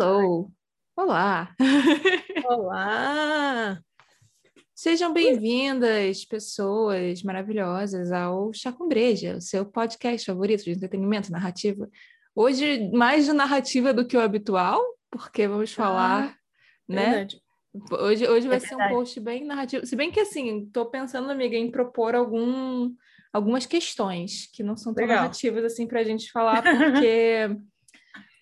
Hello! Olá! Olá! Sejam bem-vindas, pessoas maravilhosas, ao Chá com Breja, o seu podcast favorito de entretenimento, narrativa. Hoje, mais de narrativa do que o habitual, porque vamos falar, ah, né? Verdade. Hoje, hoje vai é ser um post bem narrativo. Se bem que, assim, estou pensando, amiga, em propor algum, algumas questões que não são tão Legal. narrativas, assim, para a gente falar, porque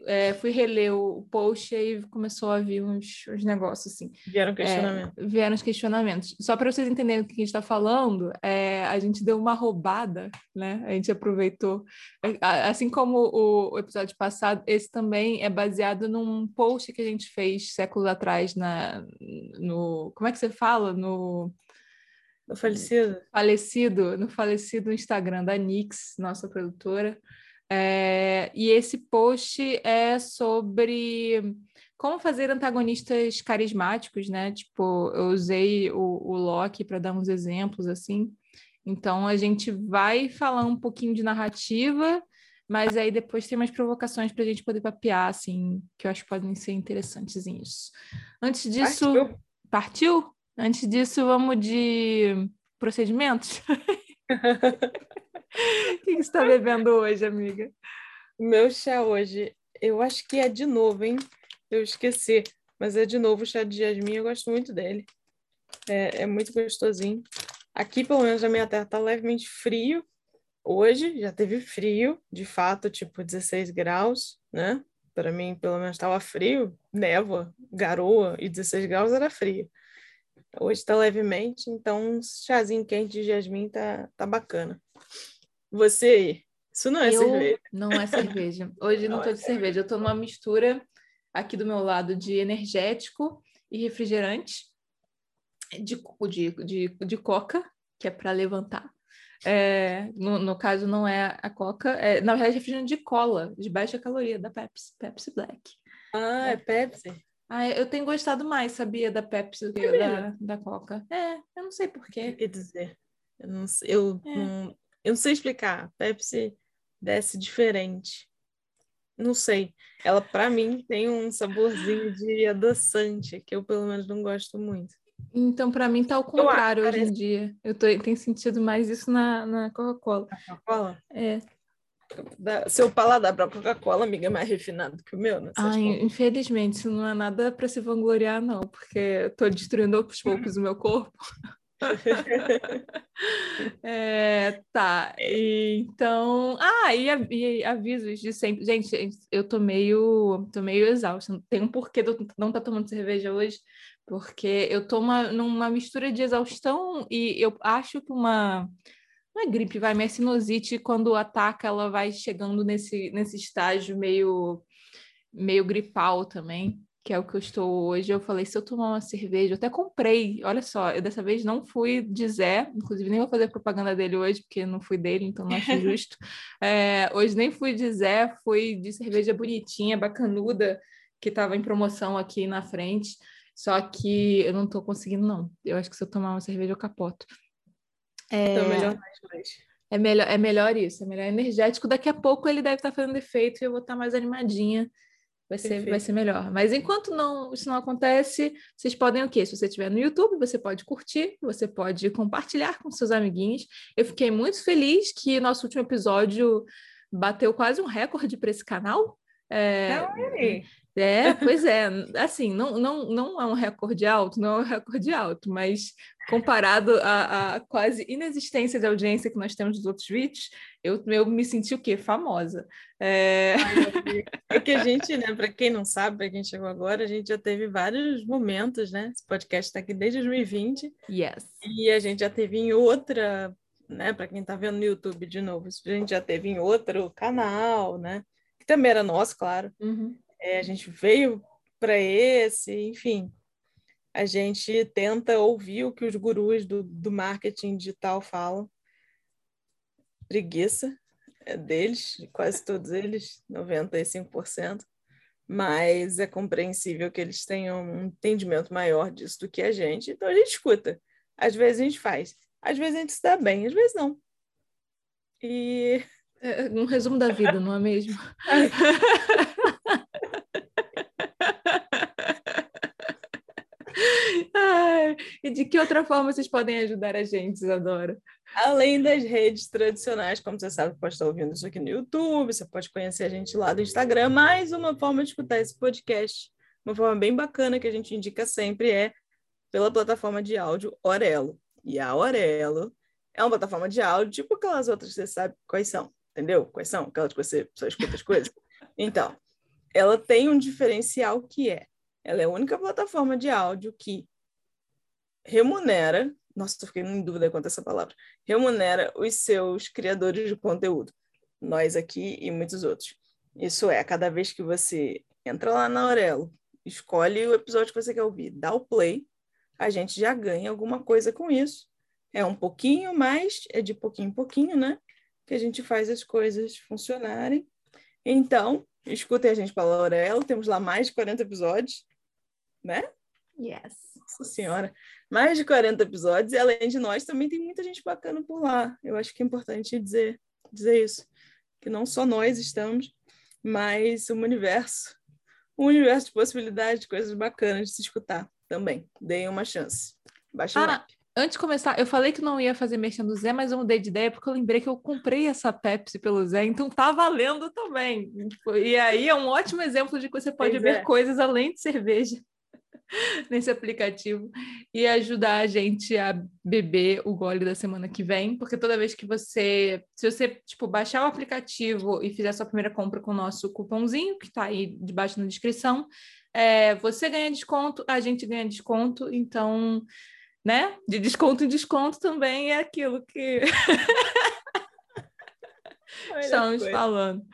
é, fui reler o post e aí começou a vir uns, uns negócios assim. Vieram questionamentos. É, vieram os questionamentos. Só para vocês entenderem o que a gente está falando, é, a gente deu uma roubada, né? A gente aproveitou. É, assim como o, o, episódio passado, esse também é baseado num post que a gente fez séculos atrás na, no. Como é que você fala? No. No falecido. Falecido, no falecido Instagram da Nix, nossa produtora. É, e esse post é sobre como fazer antagonistas carismáticos, né? Tipo, eu usei o, o Loki para dar uns exemplos assim. Então a gente vai falar um pouquinho de narrativa, mas aí depois tem mais provocações para a gente poder papear, assim, que eu acho que podem ser interessantes nisso. Antes disso. Partiu? Partiu? Antes disso, vamos de procedimentos. O que, você está bebendo hoje, amiga? Meu chá hoje, eu acho que é de novo, hein? Eu esqueci, mas é de novo o chá de jasmim, eu gosto muito dele. É, é muito gostosinho. Aqui, pelo menos, na minha terra tá levemente frio. Hoje já teve frio, de fato, tipo 16 graus, né? Para mim, pelo menos, estava frio, névoa, garoa, e 16 graus era frio. Hoje está levemente, então um chazinho quente de jasmim tá, tá bacana. Você, isso não é eu, cerveja. Não é cerveja. Hoje não, não tô é de cerveja. Eu tô numa mistura aqui do meu lado de energético e refrigerante, de, de, de, de coca, que é para levantar. É, no, no, caso, não é a coca, é, na verdade, é refrigerante de cola, de baixa caloria, da Pepsi, Pepsi Black. Ah, é Pepsi? Ah, eu tenho gostado mais, sabia, da Pepsi do que é da, da Coca. É, eu não sei porquê. Quer dizer, eu não, eu é. não, eu não sei explicar. Pepsi desce diferente. Não sei. Ela, para mim, tem um saborzinho de adoçante, que eu, pelo menos, não gosto muito. Então, para mim, tá ao contrário hoje parece... em dia. Eu tô, tenho sentido mais isso na, na Coca-Cola. Coca-Cola? É. seu paladar para Coca-Cola, amiga, é mais refinado que o meu, né? Ai, infelizmente, isso não é nada para se vangloriar, não, porque eu tô destruindo aos poucos o meu corpo. é, tá, então. Ah, e, e, avisos de sempre. Gente, eu tô meio, tô meio exausta. Tem um porquê de eu não estar tá tomando cerveja hoje, porque eu tô uma, numa mistura de exaustão e eu acho que uma. Não é gripe, vai, mas sinusite, quando ataca, ela vai chegando nesse, nesse estágio meio, meio gripal também que é o que eu estou hoje, eu falei, se eu tomar uma cerveja, eu até comprei, olha só, eu dessa vez não fui de Zé, inclusive nem vou fazer propaganda dele hoje, porque não fui dele, então não acho justo. É, hoje nem fui de Zé, fui de cerveja bonitinha, bacanuda, que estava em promoção aqui na frente, só que eu não estou conseguindo, não. Eu acho que se eu tomar uma cerveja, eu capoto. É... Então, melhor mais, mais. É melhor, é melhor isso, é melhor energético. Daqui a pouco ele deve estar tá fazendo efeito e eu vou estar tá mais animadinha vai ser, vai ser melhor. Mas enquanto não, isso não acontece, vocês podem o quê? Se você estiver no YouTube, você pode curtir, você pode compartilhar com seus amiguinhos. Eu fiquei muito feliz que nosso último episódio bateu quase um recorde para esse canal. É, é, pois é. Assim, não, não, não é um recorde alto, não é um recorde alto, mas comparado à, quase inexistência de audiência que nós temos dos outros vídeos, eu, eu me senti o quê? Famosa. É... é que a gente, né, para quem não sabe, para quem chegou agora, a gente já teve vários momentos, né? Esse podcast está aqui desde 2020. Yes. E a gente já teve em outra, né, para quem está vendo no YouTube de novo, a gente já teve em outro canal, né? Que também era nosso, claro. Uhum. É, a gente veio para esse, enfim, a gente tenta ouvir o que os gurus do, do marketing digital falam. Preguiça é deles, quase todos eles, 95%, mas é compreensível que eles tenham um entendimento maior disso do que a gente, então a gente escuta. Às vezes a gente faz, às vezes a gente se dá bem, às vezes não. E. É, é um resumo da vida, não é mesmo? Ai, e de que outra forma vocês podem ajudar a gente, Isadora? Além das redes tradicionais, como você sabe, pode estar ouvindo isso aqui no YouTube, você pode conhecer a gente lá do Instagram. Mais uma forma de escutar esse podcast, uma forma bem bacana que a gente indica sempre é pela plataforma de áudio Orelo. E a Orelo é uma plataforma de áudio, tipo aquelas outras você sabe quais são entendeu? Quais são? Aquelas que você só escuta as coisas. Então, ela tem um diferencial que é, ela é a única plataforma de áudio que remunera, nossa, estou ficando em dúvida quanto a essa palavra, remunera os seus criadores de conteúdo, nós aqui e muitos outros. Isso é, cada vez que você entra lá na Aurelo, escolhe o episódio que você quer ouvir, dá o play, a gente já ganha alguma coisa com isso. É um pouquinho, mas é de pouquinho em pouquinho, né? Que a gente faz as coisas funcionarem. Então, escutem a gente pela Aurelo, temos lá mais de 40 episódios, né? Yes. Nossa Senhora, mais de 40 episódios, e além de nós, também tem muita gente bacana por lá. Eu acho que é importante dizer, dizer isso, que não só nós estamos, mas um universo, um universo de possibilidades, de coisas bacanas de se escutar também. Deem uma chance. Baixa ah, Antes de começar, eu falei que não ia fazer mexer do Zé, mas eu mudei de ideia porque eu lembrei que eu comprei essa Pepsi pelo Zé, então tá valendo também. E aí é um ótimo exemplo de que você pode pois ver é. coisas além de cerveja nesse aplicativo e ajudar a gente a beber o gole da semana que vem, porque toda vez que você, se você tipo baixar o aplicativo e fizer sua primeira compra com o nosso cupomzinho que está aí debaixo na descrição, é, você ganha desconto, a gente ganha desconto, então, né? De desconto em desconto também é aquilo que estamos falando.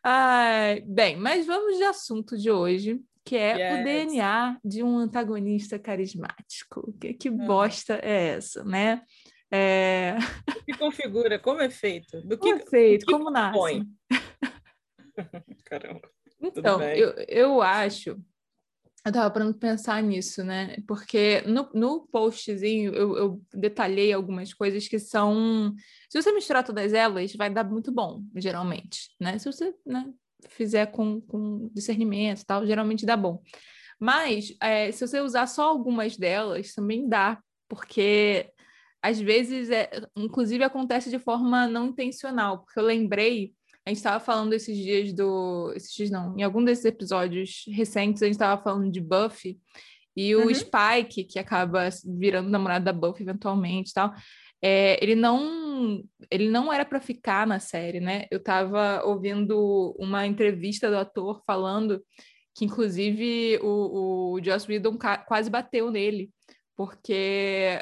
Ai, bem, mas vamos de assunto de hoje que é yes. o DNA de um antagonista carismático. Que, que hum. bosta é essa, né? É... O que configura, como é feito? Do que, como é feito, que como nasce? Caramba. Então, eu, eu acho. Eu tava parando pensar nisso, né? Porque no, no postzinho eu, eu detalhei algumas coisas que são. Se você misturar todas elas, vai dar muito bom, geralmente, né? Se você né, fizer com, com discernimento e tal, geralmente dá bom. Mas é, se você usar só algumas delas, também dá, porque às vezes, é, inclusive, acontece de forma não intencional, porque eu lembrei, a gente estava falando esses dias do. Esses dias não, em algum desses episódios recentes, a gente estava falando de Buffy, e o uhum. Spike, que acaba virando namorado da Buffy eventualmente e tal, é, ele não ele não era para ficar na série, né? Eu estava ouvindo uma entrevista do ator falando que, inclusive, o, o Joss Whedon quase bateu nele, porque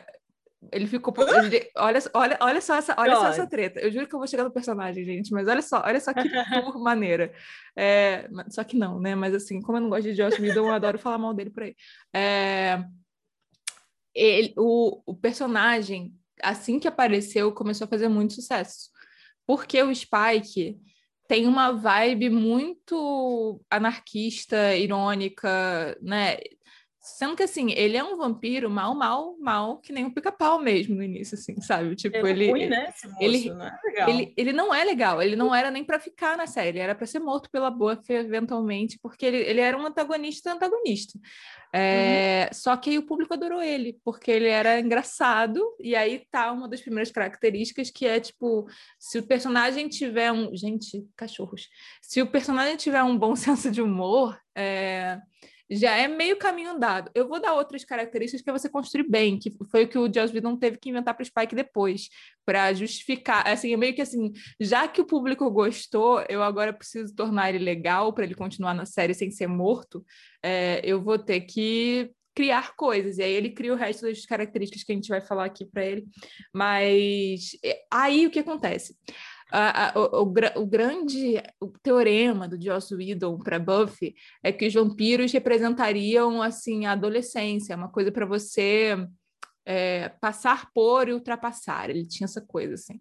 ele ficou. Ele, olha, olha, olha só essa, olha só essa treta. Eu juro que eu vou chegar no personagem, gente, mas olha só, olha só que tour maneira. É, só que não, né? Mas assim, como eu não gosto de Joss Whedon, eu adoro falar mal dele por aí. É, ele, o, o personagem assim que apareceu, começou a fazer muito sucesso. Porque o Spike tem uma vibe muito anarquista, irônica, né? Sendo que, assim, ele é um vampiro mal, mal, mal, que nem um pica-pau mesmo no início, assim, sabe? Tipo, é ele. Ruim, né? Moço, ele, não é ele, ele não é legal, ele não era nem para ficar na série, ele era para ser morto pela Buffy eventualmente, porque ele, ele era um antagonista antagonista. É, uhum. Só que aí o público adorou ele, porque ele era engraçado, e aí tá uma das primeiras características que é tipo: se o personagem tiver um. Gente, cachorros. Se o personagem tiver um bom senso de humor. É já é meio caminho andado. Eu vou dar outras características que você construir bem, que foi o que o Joss Whedon teve que inventar para o Spike depois, para justificar. Assim, é meio que assim, já que o público gostou, eu agora preciso tornar ele legal para ele continuar na série sem ser morto. É, eu vou ter que criar coisas. E aí ele cria o resto das características que a gente vai falar aqui para ele. Mas é, aí o que acontece? A, a, o, o, o, grande teorema do Joss Whedon para Buffy é que os vampiros representariam assim a adolescência, uma coisa para você é, passar por e ultrapassar. Ele tinha essa coisa assim.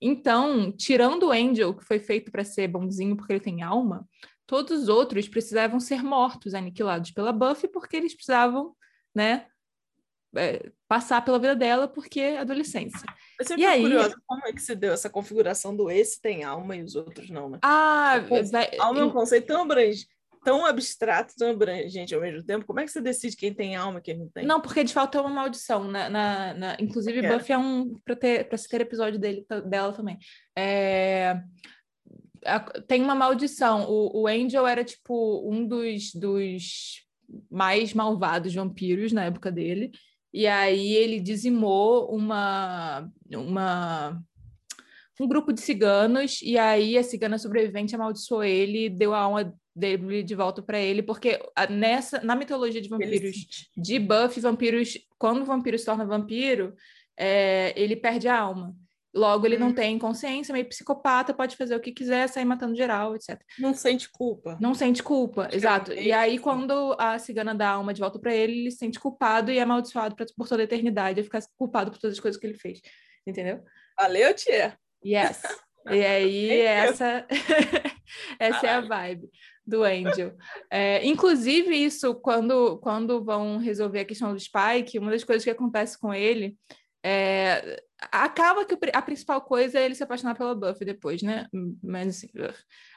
Então, tirando o Angel, que foi feito para ser bonzinho porque ele tem alma, todos os outros precisavam ser mortos, aniquilados pela Buffy, porque eles precisavam, né, é, passar pela vida dela porque é adolescência. Eu sempre e aí... curiosa como é que se deu essa configuração do esse tem alma e os outros não, né? Ah, vai... alma é um conceito tão abrangente, tão abstrato, tão abrangente ao mesmo tempo. Como é que você decide quem tem alma e quem não tem? Não, porque de fato é uma maldição. Na, na, na... Inclusive, é. Buffy é um. para ter, pra se ter episódio dele, dela também. É... Tem uma maldição. O, o Angel era, tipo, um dos, dos mais malvados vampiros na época dele. E aí ele dizimou uma, uma um grupo de ciganos, e aí a cigana sobrevivente amaldiçoou ele, deu a alma dele de volta para ele, porque nessa na mitologia de vampiros de Buffy, vampiros, quando o vampiro se torna vampiro, é, ele perde a alma. Logo, ele hum. não tem consciência, meio psicopata, pode fazer o que quiser, sair matando geral, etc. Não sente culpa. Não sente culpa, exato. E aí, quando a cigana dá a alma de volta para ele, ele se sente culpado e é amaldiçoado pra, por toda a eternidade, a ficar culpado por todas as coisas que ele fez. Entendeu? Valeu, tia! Yes. E aí, essa, essa é a vibe do Angel. É, inclusive, isso, quando, quando vão resolver a questão do Spike, uma das coisas que acontece com ele é, acaba que a principal coisa é ele se apaixonar pela Buffy depois, né? Mas, assim,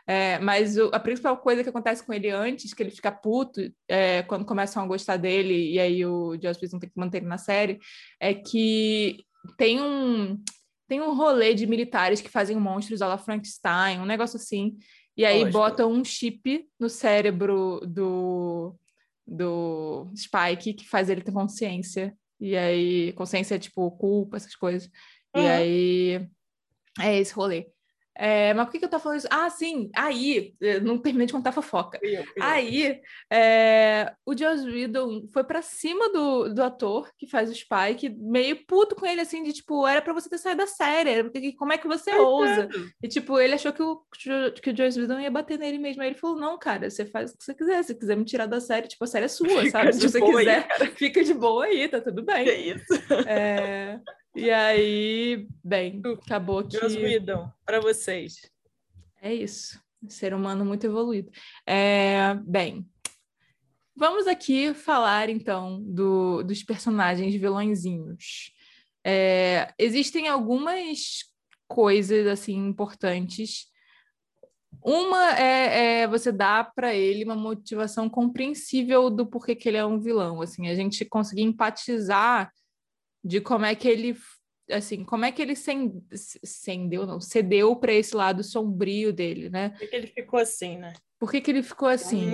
é, mas o, a principal coisa que acontece com ele antes, que ele fica puto é, quando começam a gostar dele, e aí o Joss Whedon tem que manter ele na série, é que tem um tem um rolê de militares que fazem monstros à la Frankenstein, um negócio assim, e aí Lógico. botam um chip no cérebro do, do Spike que faz ele ter consciência. E aí, consciência é tipo culpa, essas coisas. Uhum. E aí é esse rolê. É, mas por que, que eu tô falando isso? Ah, sim, aí, não terminei de contar fofoca. Eu, eu. Aí, é, o Joss Whedon foi para cima do, do ator que faz o Spike, meio puto com ele, assim, de tipo, era para você ter saído da série, como é que você ousa? E, tipo, ele achou que o, que o Joss Whedon ia bater nele mesmo. Aí ele falou, não, cara, você faz o que você quiser, se quiser me tirar da série, tipo, a série é sua, fica sabe? Se você quiser, aí, fica de boa aí, tá tudo bem. Que isso? É... E aí, bem, acabou que. Deus Whedon, para vocês. É isso. Ser humano muito evoluído. É, bem, vamos aqui falar então do, dos personagens vilõezinhos. É, existem algumas coisas assim importantes. Uma é, é você dar para ele uma motivação compreensível do porquê que ele é um vilão. Assim, a gente conseguir empatizar de como é que ele assim, como é que ele cendeu, não, cedeu para esse lado sombrio dele, né? Por que ele ficou assim, né? Por que, que ele ficou assim?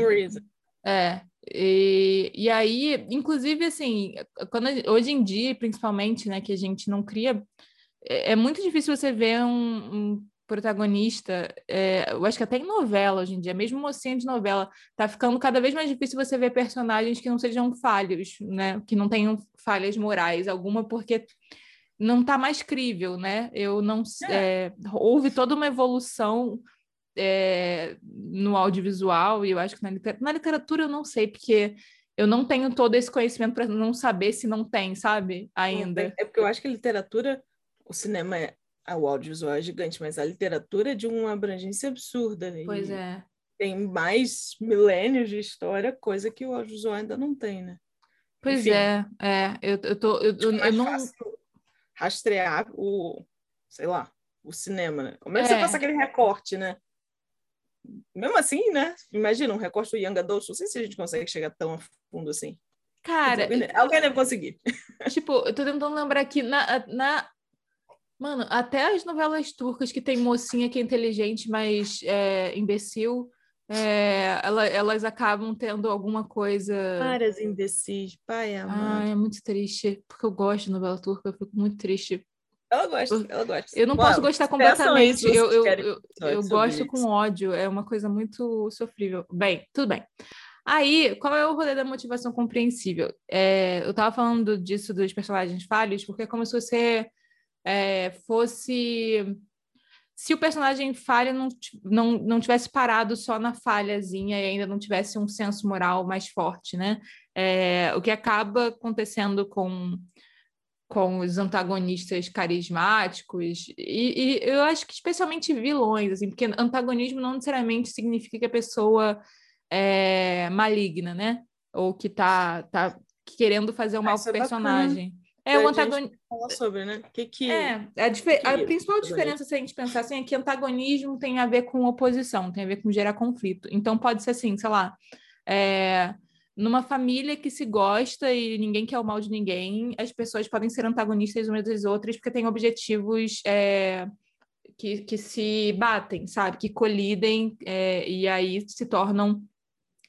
É, e, e aí, inclusive, assim, quando, hoje em dia, principalmente, né, que a gente não cria, é, é muito difícil você ver um, um protagonista, é, eu acho que até em novela hoje em dia, mesmo mocinha de novela, tá ficando cada vez mais difícil você ver personagens que não sejam falhos, né? Que não tenham falhas morais alguma, porque não tá mais crível, né? Eu não é. É, houve toda uma evolução é, no audiovisual e eu acho que na literatura, na literatura eu não sei porque eu não tenho todo esse conhecimento para não saber se não tem, sabe? Ainda. É porque eu acho que a literatura, o cinema é o audiovisual é gigante, mas a literatura é de uma abrangência absurda. Pois é. Tem mais milênios de história, coisa que o audiovisual ainda não tem, né? Pois Enfim, é, é. Eu, eu, tô, eu, eu, eu não. Rastrear o, sei lá, o cinema, né? Como é que é. você passa aquele recorte, né? Mesmo assim, né? Imagina um recorte do Young Adult, não sei se a gente consegue chegar tão a fundo assim. Cara, alguém deve conseguir. Tipo, eu tô tentando lembrar aqui, na, na Mano, até as novelas turcas que tem mocinha que é inteligente, mas é, imbecil, é, ela, elas acabam tendo alguma coisa. Várias imbecis, pai, Ah, é muito triste, porque eu gosto de novela turca, eu fico muito triste. Ela gosta, ela gosta. Eu não posso gostar completamente, eu, eu, eu, eu gosto isso. com ódio, é uma coisa muito sofrível. Bem, tudo bem. Aí, qual é o rolê da motivação compreensível? É, eu tava falando disso dos personagens falhos, porque é como se você é, fosse. Se o personagem falha não, não, não tivesse parado só na falhazinha e ainda não tivesse um senso moral mais forte, né? É, o que acaba acontecendo com, com os antagonistas carismáticos, e, e, eu acho que especialmente vilões, assim, porque antagonismo não necessariamente significa que a pessoa é maligna, né? Ou que tá, tá querendo fazer um mal pro personagem. É o antagonismo. Falar sobre, né? O que que. É, a, difer... a principal diferença, se a gente pensar assim, é que antagonismo tem a ver com oposição, tem a ver com gerar conflito. Então, pode ser assim, sei lá, é... numa família que se gosta e ninguém quer o mal de ninguém, as pessoas podem ser antagonistas umas das outras porque têm objetivos. É... Que, que se batem, sabe? Que colidem é... e aí se tornam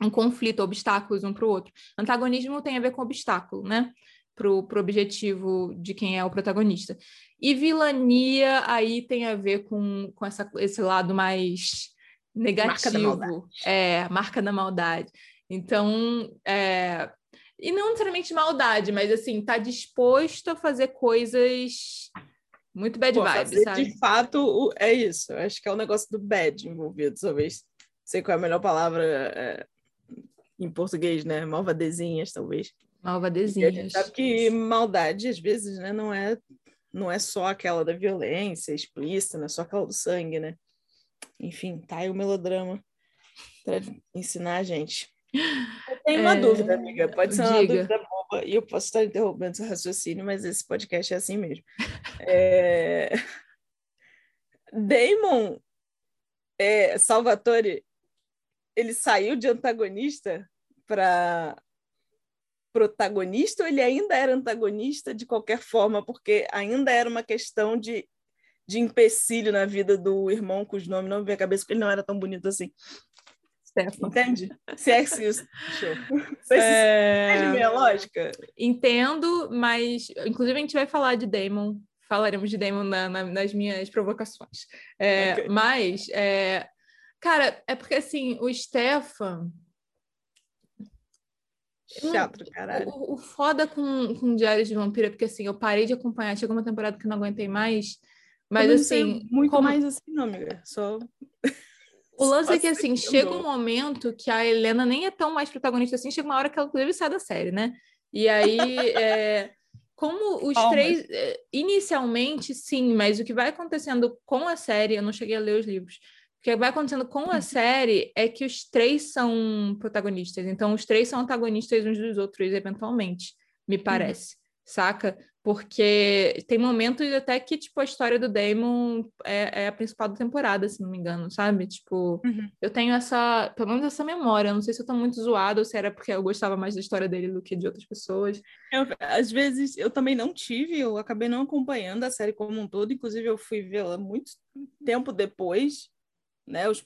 um conflito, obstáculos um para o outro. Antagonismo tem a ver com obstáculo, né? Para o objetivo de quem é o protagonista. E vilania aí tem a ver com, com essa, esse lado mais negativo. Marca é, marca da maldade. Então, é, e não necessariamente maldade, mas assim, tá disposto a fazer coisas muito bad Pô, vibes, sabe? De fato, é isso. Acho que é o negócio do bad envolvido, talvez. Sei qual é a melhor palavra é, em português, né? Malvadezinhas, talvez. Malvadezinhas. a gente sabe que maldade, às vezes, né, não é, não é só aquela da violência explícita, não é só aquela do sangue, né? Enfim, tá aí o melodrama para ensinar a gente. Eu tenho uma é... dúvida, amiga. Pode ser uma Diga. dúvida boba e eu posso estar interrompendo seu raciocínio, mas esse podcast é assim mesmo. É... Damon é, Salvatore ele saiu de antagonista para protagonista ou ele ainda era antagonista de qualquer forma, porque ainda era uma questão de, de empecilho na vida do irmão cujo nome não me vem à cabeça, porque ele não era tão bonito assim. Stefan. Entende? Se é isso. Show. É... Entende minha lógica? Entendo, mas inclusive a gente vai falar de Damon, falaremos de Damon na, na, nas minhas provocações. É, okay. Mas é, Cara, é porque assim, o Stefan. Chato, caralho. O, o foda com, com Diários de Vampira, porque assim, eu parei de acompanhar, chegou uma temporada que eu não aguentei mais. Mas assim. Muito como... mais assim, não, amiga. Só. O lance é que, assim, chega um momento que a Helena nem é tão mais protagonista assim, chega uma hora que ela, inclusive, sai da série, né? E aí, é, como os Palmas. três. É, inicialmente, sim, mas o que vai acontecendo com a série, eu não cheguei a ler os livros, que vai acontecendo com a uhum. série é que os três são protagonistas, então os três são antagonistas uns dos outros, eventualmente, me uhum. parece, uhum. saca? Porque tem momentos até que, tipo, a história do Damon é, é a principal da temporada, se não me engano, sabe? Tipo, uhum. eu tenho essa, pelo menos essa memória, eu não sei se eu tô muito zoada ou se era porque eu gostava mais da história dele do que de outras pessoas. Eu, às vezes, eu também não tive, eu acabei não acompanhando a série como um todo, inclusive eu fui vê-la muito tempo depois, né, os,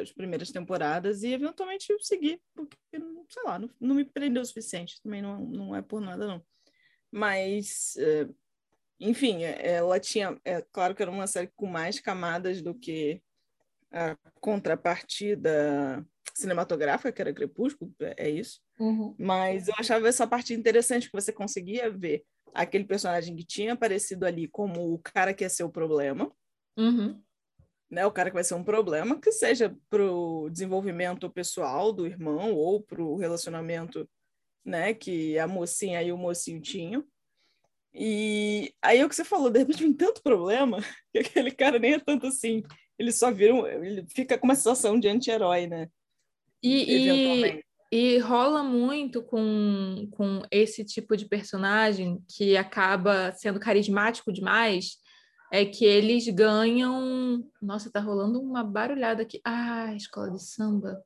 as primeiras temporadas e eventualmente eu segui, porque, sei lá, não, não me prendeu o suficiente, também não, não é por nada, não. Mas, é, enfim, é, ela tinha, é claro que era uma série com mais camadas do que a contrapartida cinematográfica, que era Crepúsculo, é, é isso. Uhum. Mas eu achava essa parte interessante, que você conseguia ver aquele personagem que tinha aparecido ali como o cara que ia ser o problema, uhum né, o cara que vai ser um problema, que seja para o desenvolvimento pessoal do irmão ou para o relacionamento né, que a mocinha e o mocinho tinham. E aí é o que você falou, de repente vem tanto problema que aquele cara nem é tanto assim. Ele só vira, um, ele fica com uma situação de anti-herói, né? E, e, e, rola muito com, com esse tipo de personagem que acaba sendo carismático demais é que eles ganham. Nossa, tá rolando uma barulhada aqui. Ah, escola de samba.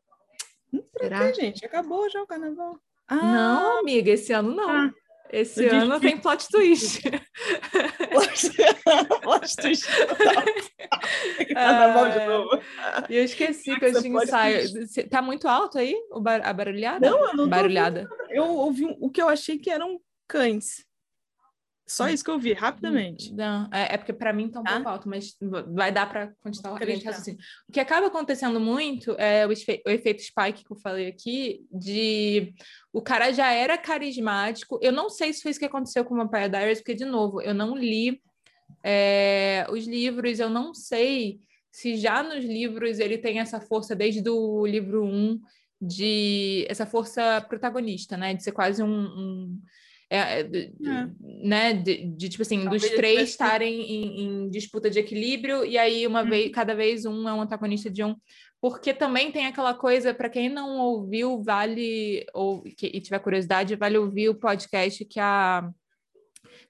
Será? Que, gente? Acabou já o carnaval. Ah, não, amiga, esse ano não. Ah, esse ano tem plot twist. plot twist. carnaval de novo. E eu esqueci que eu tinha ensaio. Tá muito alto aí a barulhada? Não, eu não Barulhada. Eu ouvi o que eu achei que eram cães. Só isso que eu vi, rapidamente. Não, é, é porque para mim tá um pouco alto, mas vai dar para continuar assim. O que acaba acontecendo muito é o, o, efeito Spike que eu falei aqui, de o cara já era carismático. Eu não sei se foi isso que aconteceu com o Vampire Diaries, porque, de novo, eu não li é, os livros, eu não sei se já nos livros ele tem essa força desde o livro 1 de essa força protagonista, né? De ser quase um, um é, é, é, né, de, de, tipo assim, Talvez dos três estarem em, em, disputa de equilíbrio, e aí uma hum. vez, cada vez um é um antagonista de um, porque também tem aquela coisa, para quem não ouviu, vale, ou que, e tiver curiosidade, vale ouvir o podcast que a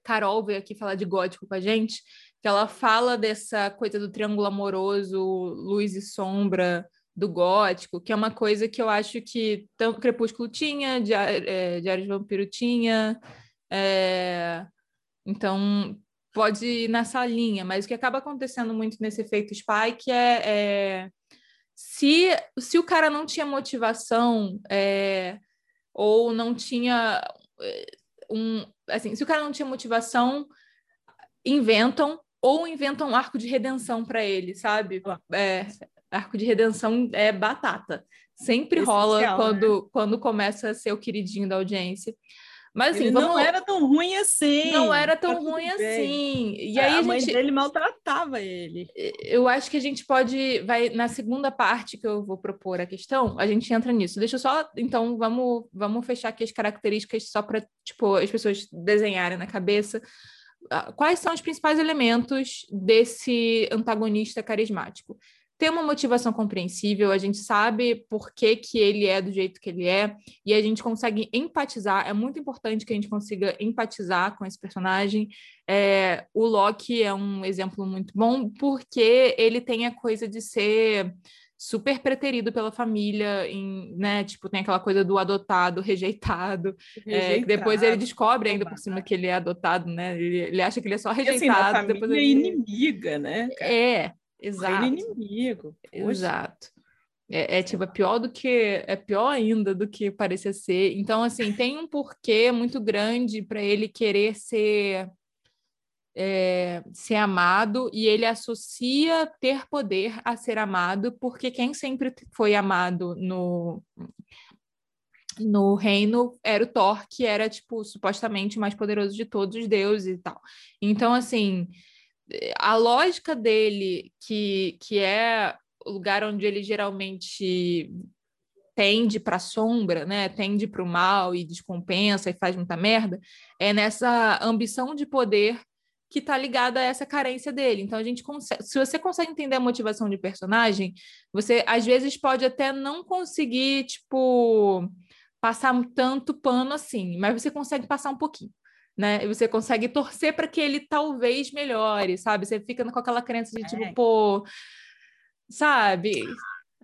Carol veio aqui falar de gótico com a gente, que ela fala dessa coisa do triângulo amoroso, luz e sombra do gótico, que é uma coisa que eu acho que tanto Crepúsculo tinha, Diário, é, Diário de Vampiro tinha, é, então pode ir nessa linha, mas o que acaba acontecendo muito nesse efeito Spike é, é se, se o cara não tinha motivação é, ou não tinha é, um assim, se o cara não tinha motivação, inventam ou inventam um arco de redenção para ele, sabe? É, arco de redenção é batata. Sempre Essencial, rola quando, né? quando começa a ser o queridinho da audiência. Mas assim, não era tão ruim assim. Não era tão tá ruim assim. E aí a, mãe dele maltratava ele. Eu acho que a gente pode vai na segunda parte que eu vou propor a questão, a gente entra nisso. Deixa eu só, então vamos vamos fechar aqui as características só para tipo as pessoas desenharem na cabeça ah, quais são os principais elementos desse antagonista carismático ter uma motivação compreensível, a gente sabe por que, que ele é do jeito que ele é, e a gente consegue empatizar. É muito importante que a gente consiga empatizar com esse personagem. É, o Loki é um exemplo muito bom, porque ele tem a coisa de ser super preterido pela família, em, né? Tipo, tem aquela coisa do adotado, rejeitado. É, depois ele descobre ainda por cima que ele é adotado, né? Ele, ele acha que ele é só rejeitado. E, assim, depois ele... é inimiga, né? Cara? É, Exato. inimigo. Poxa. Exato. É, é, tipo, é pior do que é pior ainda do que parecia ser. Então, assim, tem um porquê muito grande para ele querer ser é, ser amado e ele associa ter poder a ser amado, porque quem sempre foi amado no no reino era o Thor, que era tipo supostamente o mais poderoso de todos os deuses e tal. Então, assim, a lógica dele, que, que é o lugar onde ele geralmente tende para a sombra, né? Tende para o mal e descompensa e faz muita merda, é nessa ambição de poder que está ligada a essa carência dele. Então a gente consegue, se você consegue entender a motivação de personagem, você às vezes pode até não conseguir tipo passar tanto pano assim, mas você consegue passar um pouquinho né? E você consegue torcer para que ele talvez melhore, sabe? Você fica com aquela crença de tipo, é. pô, sabe?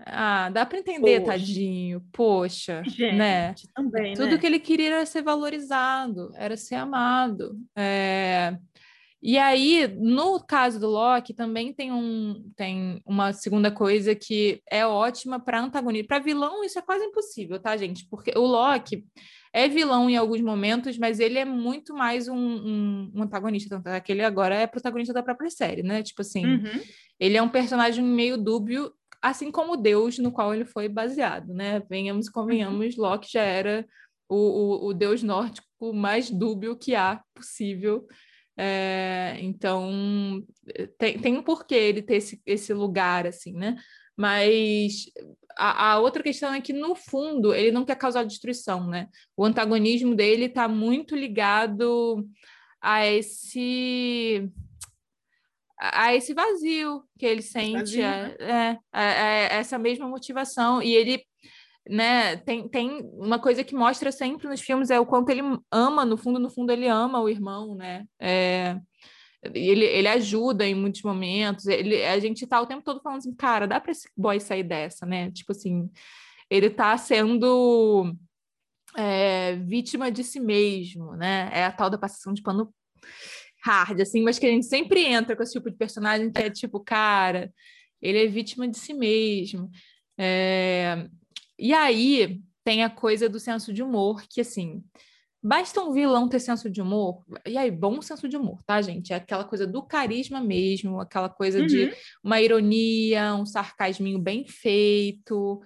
Ah, dá para entender, poxa. tadinho. Poxa, Gente, né? Também, Tudo né? que ele queria era ser valorizado, era ser amado. É... E aí, no caso do Loki, também tem, um, tem uma segunda coisa que é ótima para antagonista. Para vilão, isso é quase impossível, tá, gente? Porque o Loki, é vilão em alguns momentos, mas ele é muito mais um, um, um antagonista, tanto é que ele agora é protagonista da própria série, né? Tipo assim, uhum. ele é um personagem meio dúbio, assim como o Deus no qual ele foi baseado, né? Venhamos e convenhamos, uhum. Loki já era o, o, o deus nórdico mais dúbio que há possível. É, então, tem, tem um porquê ele ter esse, esse lugar, assim, né? Mas a, a, outra questão é que, no fundo, ele não quer causar destruição, né? O antagonismo dele está muito ligado a esse a esse vazio que ele sente, vazio, né? é, é, é, essa mesma motivação. E ele né, tem, tem uma coisa que mostra sempre nos filmes é o quanto ele ama, no fundo, no fundo, ele ama o irmão, né? É, ele, ele ajuda em muitos momentos. Ele, a gente tá o tempo todo falando assim, cara, dá para esse boy sair dessa, né? Tipo assim, ele tá sendo é, vítima de si mesmo, né? É a tal da passação de pano hard, assim, mas que a gente sempre entra com esse tipo de personagem que é tipo, cara, ele é vítima de si mesmo. É... E aí tem a coisa do senso de humor, que assim, Basta um vilão ter senso de humor, e aí, bom senso de humor, tá, gente? É aquela coisa do carisma mesmo, aquela coisa uhum. de uma ironia, um sarcasminho bem feito.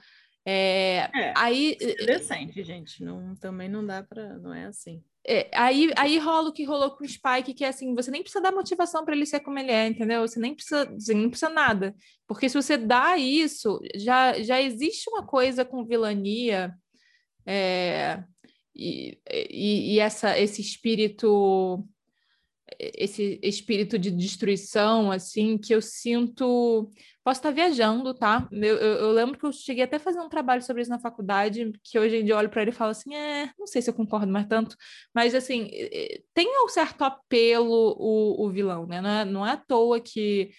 É, é aí interessante, gente. Não, também não dá para, não é assim. É, aí, aí rola o que rolou com o Spike, que é assim, você nem precisa dar motivação para ele ser como ele é, entendeu? Você nem precisa, você nem precisa nada. Porque se você dá isso, já, já existe uma coisa com vilania. É, e, e, essa, esse espírito esse espírito de destruição, assim, que eu sinto. Posso estar viajando, tá? Eu, eu, eu, lembro que eu cheguei até a fazer um trabalho sobre isso na faculdade, que hoje em dia eu olho para ele e falo assim: é, não sei se eu concordo mais tanto, mas assim, tem um certo apelo o, o vilão, né? Não é, não é à toa que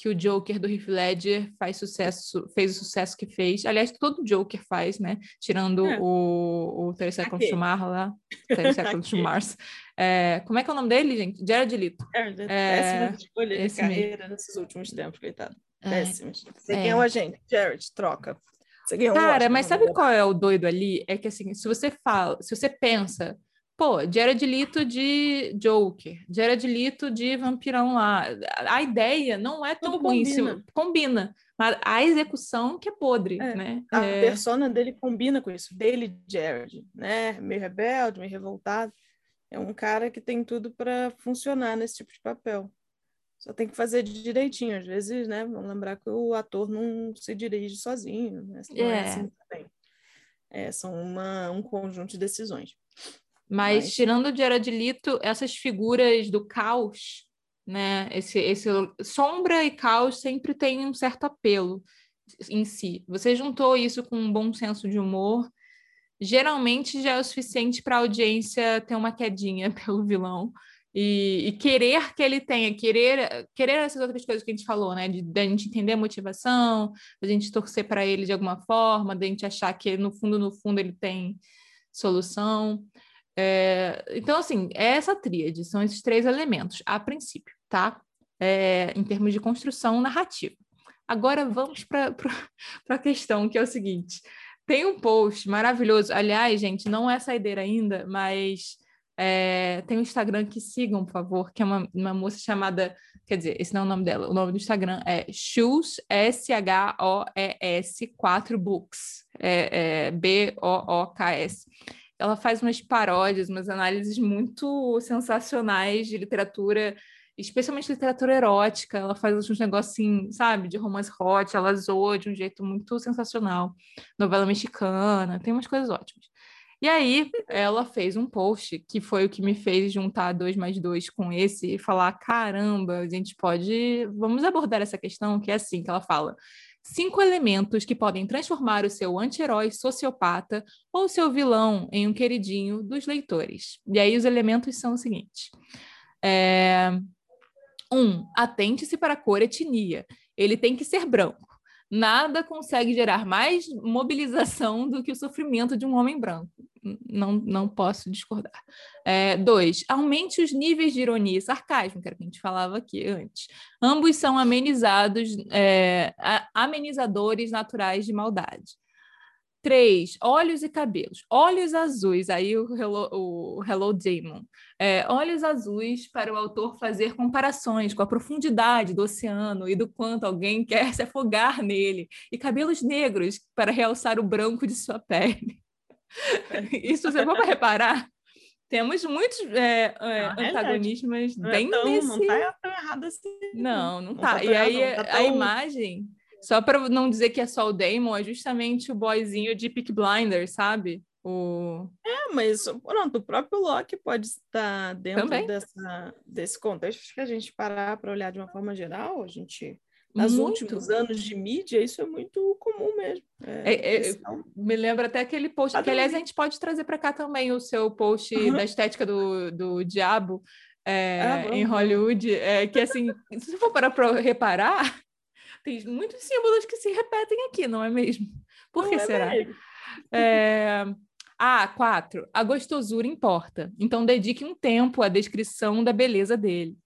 que o Joker do Heath Ledger faz sucesso, fez o sucesso que fez. Aliás, todo Joker faz, né? Tirando é. o, o Terceiro Contra Mars lá. Terceiro Contra Mars. É, como é que é o nome dele, gente? Jared Leto. É, péssima escolha de carreira mesmo. nesses últimos tempos, coitado. É, Péssimas. Você é. ganhou a gente. Jared, troca. Você ganhou Cara, mas sabe qual é o doido ali? É que assim, se você fala, se você pensa Pô, Jared Leto de Joker, Jared Leto de Vampirão lá. A ideia não é tão Tudo ruim, combina. combina. Mas a execução que é podre, é. né? A é... persona dele combina com isso, dele, Jared, né? Meio rebelde, meio revoltado. É um cara que tem tudo para funcionar nesse tipo de papel. Só tem que fazer direitinho. Às vezes, né? Vamos lembrar que o ator não se dirige sozinho. Né? Não é, é assim também. É, são uma, um conjunto de decisões. Mas, Mas... tirando o Jared Leto, essas figuras do caos, né? Esse, esse sombra e caos sempre tem um certo apelo em si. Você juntou isso com um bom senso de humor, geralmente já é o suficiente para a audiência ter uma quedinha pelo vilão. E, e, querer que ele tenha, querer, querer essas outras coisas que a gente falou, né? De, de a gente entender a motivação, da gente torcer para ele de alguma forma, da gente achar que no fundo, no fundo, ele tem solução. É, então, assim, é essa tríade, são esses três elementos, a princípio, tá? É, em termos de construção narrativa. Agora vamos para a questão, que é o seguinte: tem um post maravilhoso, aliás, gente, não é saideira ainda, mas é, tem um Instagram que sigam, por favor, que é uma, uma moça chamada. Quer dizer, esse não é o nome dela, o nome do Instagram é Shoes, S-H-O-E-S, 4 Books, é, é B-O-O-K-S ela faz umas paródias, umas análises muito sensacionais de literatura, especialmente literatura erótica. Ela faz uns negócios assim, sabe, de romance hot, ela zoa de um jeito muito sensacional. Novela mexicana, tem umas coisas ótimas. E aí, ela fez um post que foi o que me fez juntar dois mais dois com esse e falar: caramba, a gente pode. Vamos abordar essa questão, que é assim que ela fala cinco elementos que podem transformar o seu anti-herói sociopata ou seu vilão em um queridinho dos leitores. E aí os elementos são os seguintes. É... Um, atente-se para a cor etnia. Ele tem que ser branco. Nada consegue gerar mais mobilização do que o sofrimento de um homem branco não, não posso discordar. É, dois, aumente os níveis de ironia e sarcasmo, que era o que a gente falava aqui antes. Ambos são amenizados, é, amenizadores naturais de maldade. Três, olhos e cabelos. Olhos azuis, aí o Hello, o Hello Demon. É, olhos azuis para o autor fazer comparações com a profundidade do oceano e do quanto alguém quer se afogar nele. E cabelos negros para realçar o branco de sua pele. Isso você para reparar, temos muitos é, é, antagonismos não bem é tão, nesse... Não tá tão errado assim. Não, não, não tá. tá e aí tá tão... a imagem, só para não dizer que é só o Damon, é justamente o boyzinho de Peak Blinders, sabe? O... É, mas pronto, o próprio Loki pode estar dentro dessa, desse contexto. Acho que a gente parar para olhar de uma forma geral, a gente nos últimos anos de mídia, isso é muito comum mesmo. É, é, é me lembra até aquele post, que aliás a gente pode trazer para cá também o seu post uhum. da estética do, do diabo é, ah, em Hollywood, é, que assim, se for para reparar, tem muitos símbolos que se repetem aqui, não é mesmo? Por não que é será? É... Ah, quatro. A gostosura importa. Então dedique um tempo à descrição da beleza dele.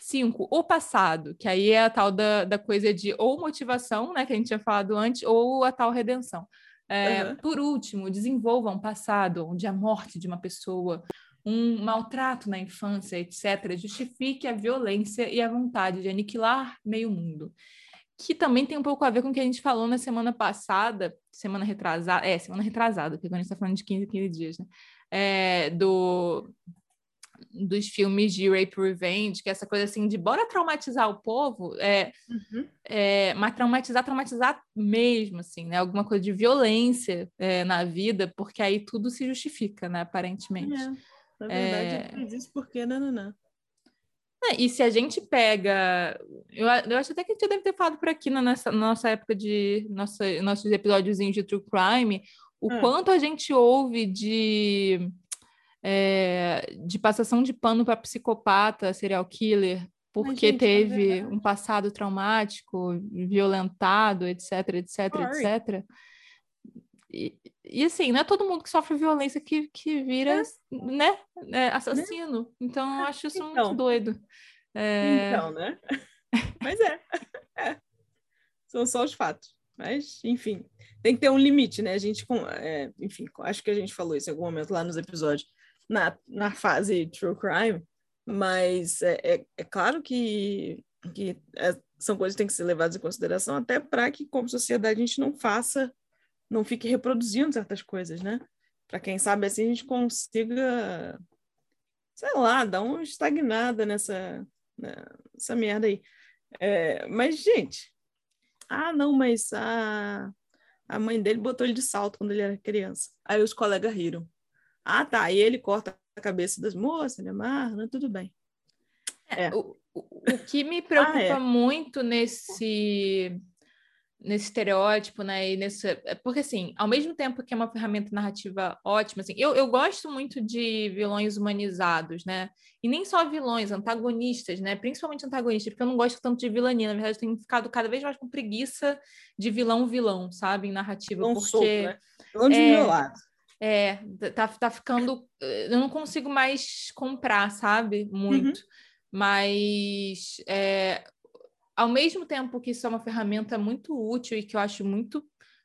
Cinco, o passado, que aí é a tal da, da coisa de ou motivação, né, que a gente tinha falado antes, ou a tal redenção. É, uhum. Por último, desenvolva um passado onde a morte de uma pessoa, um maltrato na infância, etc., justifique a violência e a vontade de aniquilar meio mundo. Que também tem um pouco a ver com o que a gente falou na semana passada, semana retrasada, é, semana retrasada, porque agora a gente está falando de 15, 15 dias, né? É, do dos filmes de rape revenge, que é essa coisa assim de bora traumatizar o povo, é, uhum. é mas traumatizar, traumatizar mesmo, assim, né? Alguma coisa de violência é, na vida, porque aí tudo se justifica, né? Aparentemente. É, na verdade, é... isso porque não, não, não. É, e se a gente pega. Eu, eu acho até que a gente deve ter falado por aqui na nossa, nossa época de. Nossa, nossos episódios de True Crime, o hum. quanto a gente ouve de. É, de passação de pano para psicopata, serial killer, porque gente, teve um passado traumático, violentado, etc, etc, Sorry. etc. E, e, assim, não é todo mundo que sofre violência que, que vira, é. né, é, assassino. Né? Então, eu acho isso então. muito doido. É... Então, né? Mas é. é. São só os fatos. Mas, enfim, tem que ter um limite, né? A gente, é, enfim, acho que a gente falou isso em algum momento lá nos episódios, na, na fase True Crime, mas é, é, é claro que, que é, são coisas que têm que ser levadas em consideração, até para que, como sociedade, a gente não faça, não fique reproduzindo certas coisas, né? Para quem sabe assim a gente consiga, sei lá, dar uma estagnada nessa, nessa merda aí. É, mas, gente, ah, não, mas a, a mãe dele botou ele de salto quando ele era criança. Aí os colegas riram. Ah, tá. E ele corta a cabeça das moças, ele amarra, né? tudo bem. É, é. O, o, o, que me preocupa ah, é. muito nesse nesse estereótipo, né? E nesse, é porque assim, ao mesmo tempo que é uma ferramenta narrativa ótima, assim, eu, eu gosto muito de vilões humanizados, né? E nem só vilões, antagonistas, né? Principalmente antagonistas, porque eu não gosto tanto de vilania. Na verdade, eu tenho ficado cada vez mais com preguiça de vilão vilão, sabe, em narrativa, vilão porque solto, né? vilão de é, é, tá, tá ficando. Eh, eu não consigo mais comprar, sabe? Muito. Uhum. Mas é, ao mesmo tempo que isso é uma ferramenta muito útil e que eu acho muito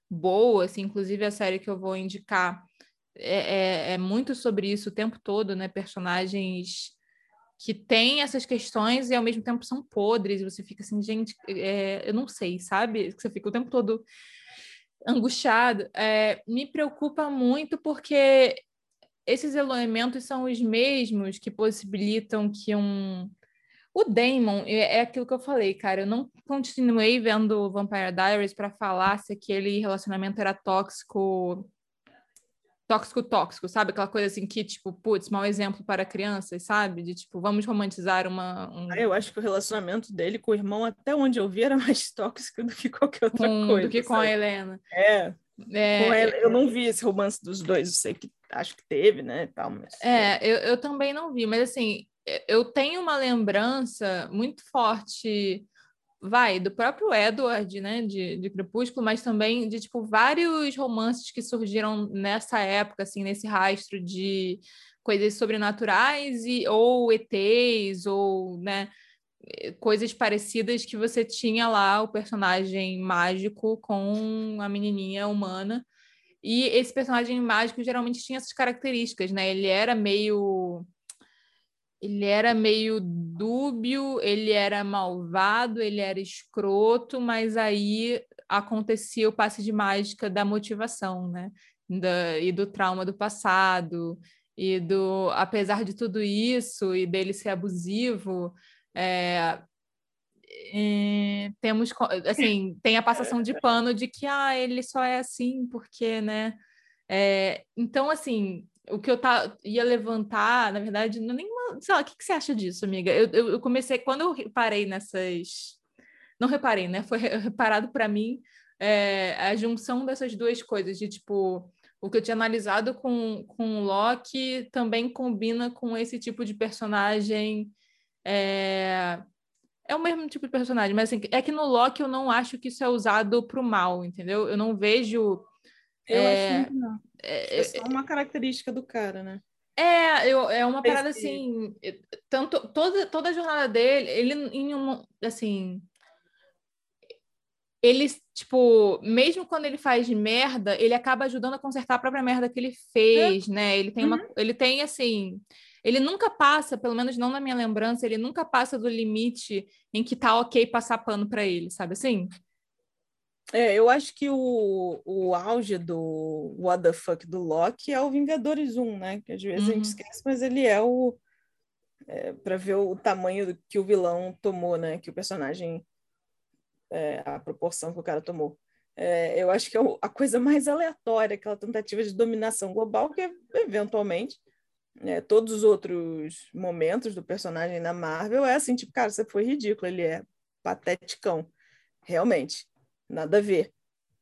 boa, assim, inclusive a série que eu vou indicar é, é, é muito sobre isso o tempo todo, né? Personagens que têm essas questões e ao mesmo tempo são podres, e você fica assim, gente, é, eu não sei, sabe? Você fica o tempo todo angustiado, é, me preocupa muito porque esses elementos são os mesmos que possibilitam que um. O Damon é, é aquilo que eu falei, cara. Eu não continuei vendo Vampire Diaries para falar se aquele relacionamento era tóxico tóxico tóxico, sabe? Aquela coisa assim que, tipo, putz, mau exemplo para crianças, sabe? De tipo, vamos romantizar uma. Um... Ah, eu acho que o relacionamento dele com o irmão, até onde eu vi, era mais tóxico do que qualquer outra com, coisa. Do que com sabe? a Helena. É. é... eu não vi esse romance dos dois, eu sei que acho que teve, né? Tal, mas... É, eu, eu também não vi, mas assim, eu tenho uma lembrança muito forte vai, do próprio Edward, né, de, de Crepúsculo, mas também de, tipo, vários romances que surgiram nessa época, assim, nesse rastro de coisas sobrenaturais e, ou ETs, ou, né, coisas parecidas que você tinha lá o personagem mágico com a menininha humana, e esse personagem mágico geralmente tinha essas características, né, ele era meio ele era meio dúbio, ele era malvado, ele era escroto, mas aí acontecia o passe de mágica da motivação, né? Da, e do trauma do passado, e do apesar de tudo isso, e dele ser abusivo, é, é, temos assim, tem a passação de pano de que ah, ele só é assim porque, né? É, então, assim, o que eu tá, ia levantar, na verdade, não é nenhuma. Sei lá, o que, que você acha disso, amiga? Eu, eu, eu comecei, quando eu reparei nessas. Não reparei, né? Foi reparado para mim é, a junção dessas duas coisas, de tipo, o que eu tinha analisado com, com o Loki também combina com esse tipo de personagem. É, é o mesmo tipo de personagem, mas assim, é que no Loki eu não acho que isso é usado para o mal, entendeu? Eu não vejo. Eu é, acho que não. É, é só uma característica do cara, né? É, eu, é uma parada assim, tanto toda, toda a jornada dele, ele em um, assim, ele, tipo, mesmo quando ele faz merda, ele acaba ajudando a consertar a própria merda que ele fez, é. né? Ele tem uma, uhum. ele tem assim, ele nunca passa, pelo menos não na minha lembrança, ele nunca passa do limite em que tá ok passar pano para ele, sabe assim? É, eu acho que o, o auge do What the fuck do Loki é o Vingadores 1, né? Que às vezes uhum. a gente uhum. esquece, mas ele é o. É, para ver o tamanho que o vilão tomou, né? Que o personagem. É, a proporção que o cara tomou. É, eu acho que é a coisa mais aleatória, aquela tentativa de dominação global, que eventualmente é, todos os outros momentos do personagem na Marvel é assim, tipo, cara, você foi ridículo, ele é pateticão, realmente, nada a ver.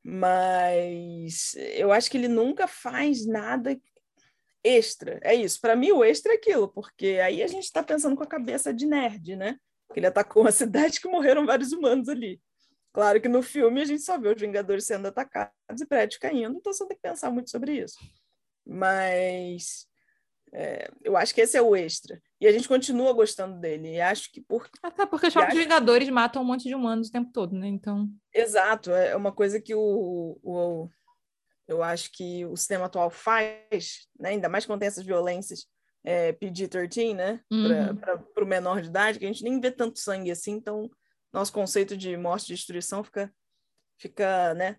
Mas eu acho que ele nunca faz nada extra. É isso. Para mim, o extra é aquilo, porque aí a gente está pensando com a cabeça de nerd, né? Porque ele atacou uma cidade que morreram vários humanos ali. Claro que no filme a gente só vê os Vingadores sendo atacados e prédios caindo, então você tem que pensar muito sobre isso. Mas é, eu acho que esse é o extra. E a gente continua gostando dele. E acho que por. Até porque os próprios acho... Vingadores matam um monte de humanos o tempo todo, né? Então. Exato. É uma coisa que o, o eu acho que o sistema atual faz, né? ainda mais quando tem essas violências é, PG-13, né? Uhum. Para o menor de idade, que a gente nem vê tanto sangue assim, então nosso conceito de morte e destruição fica, fica, né?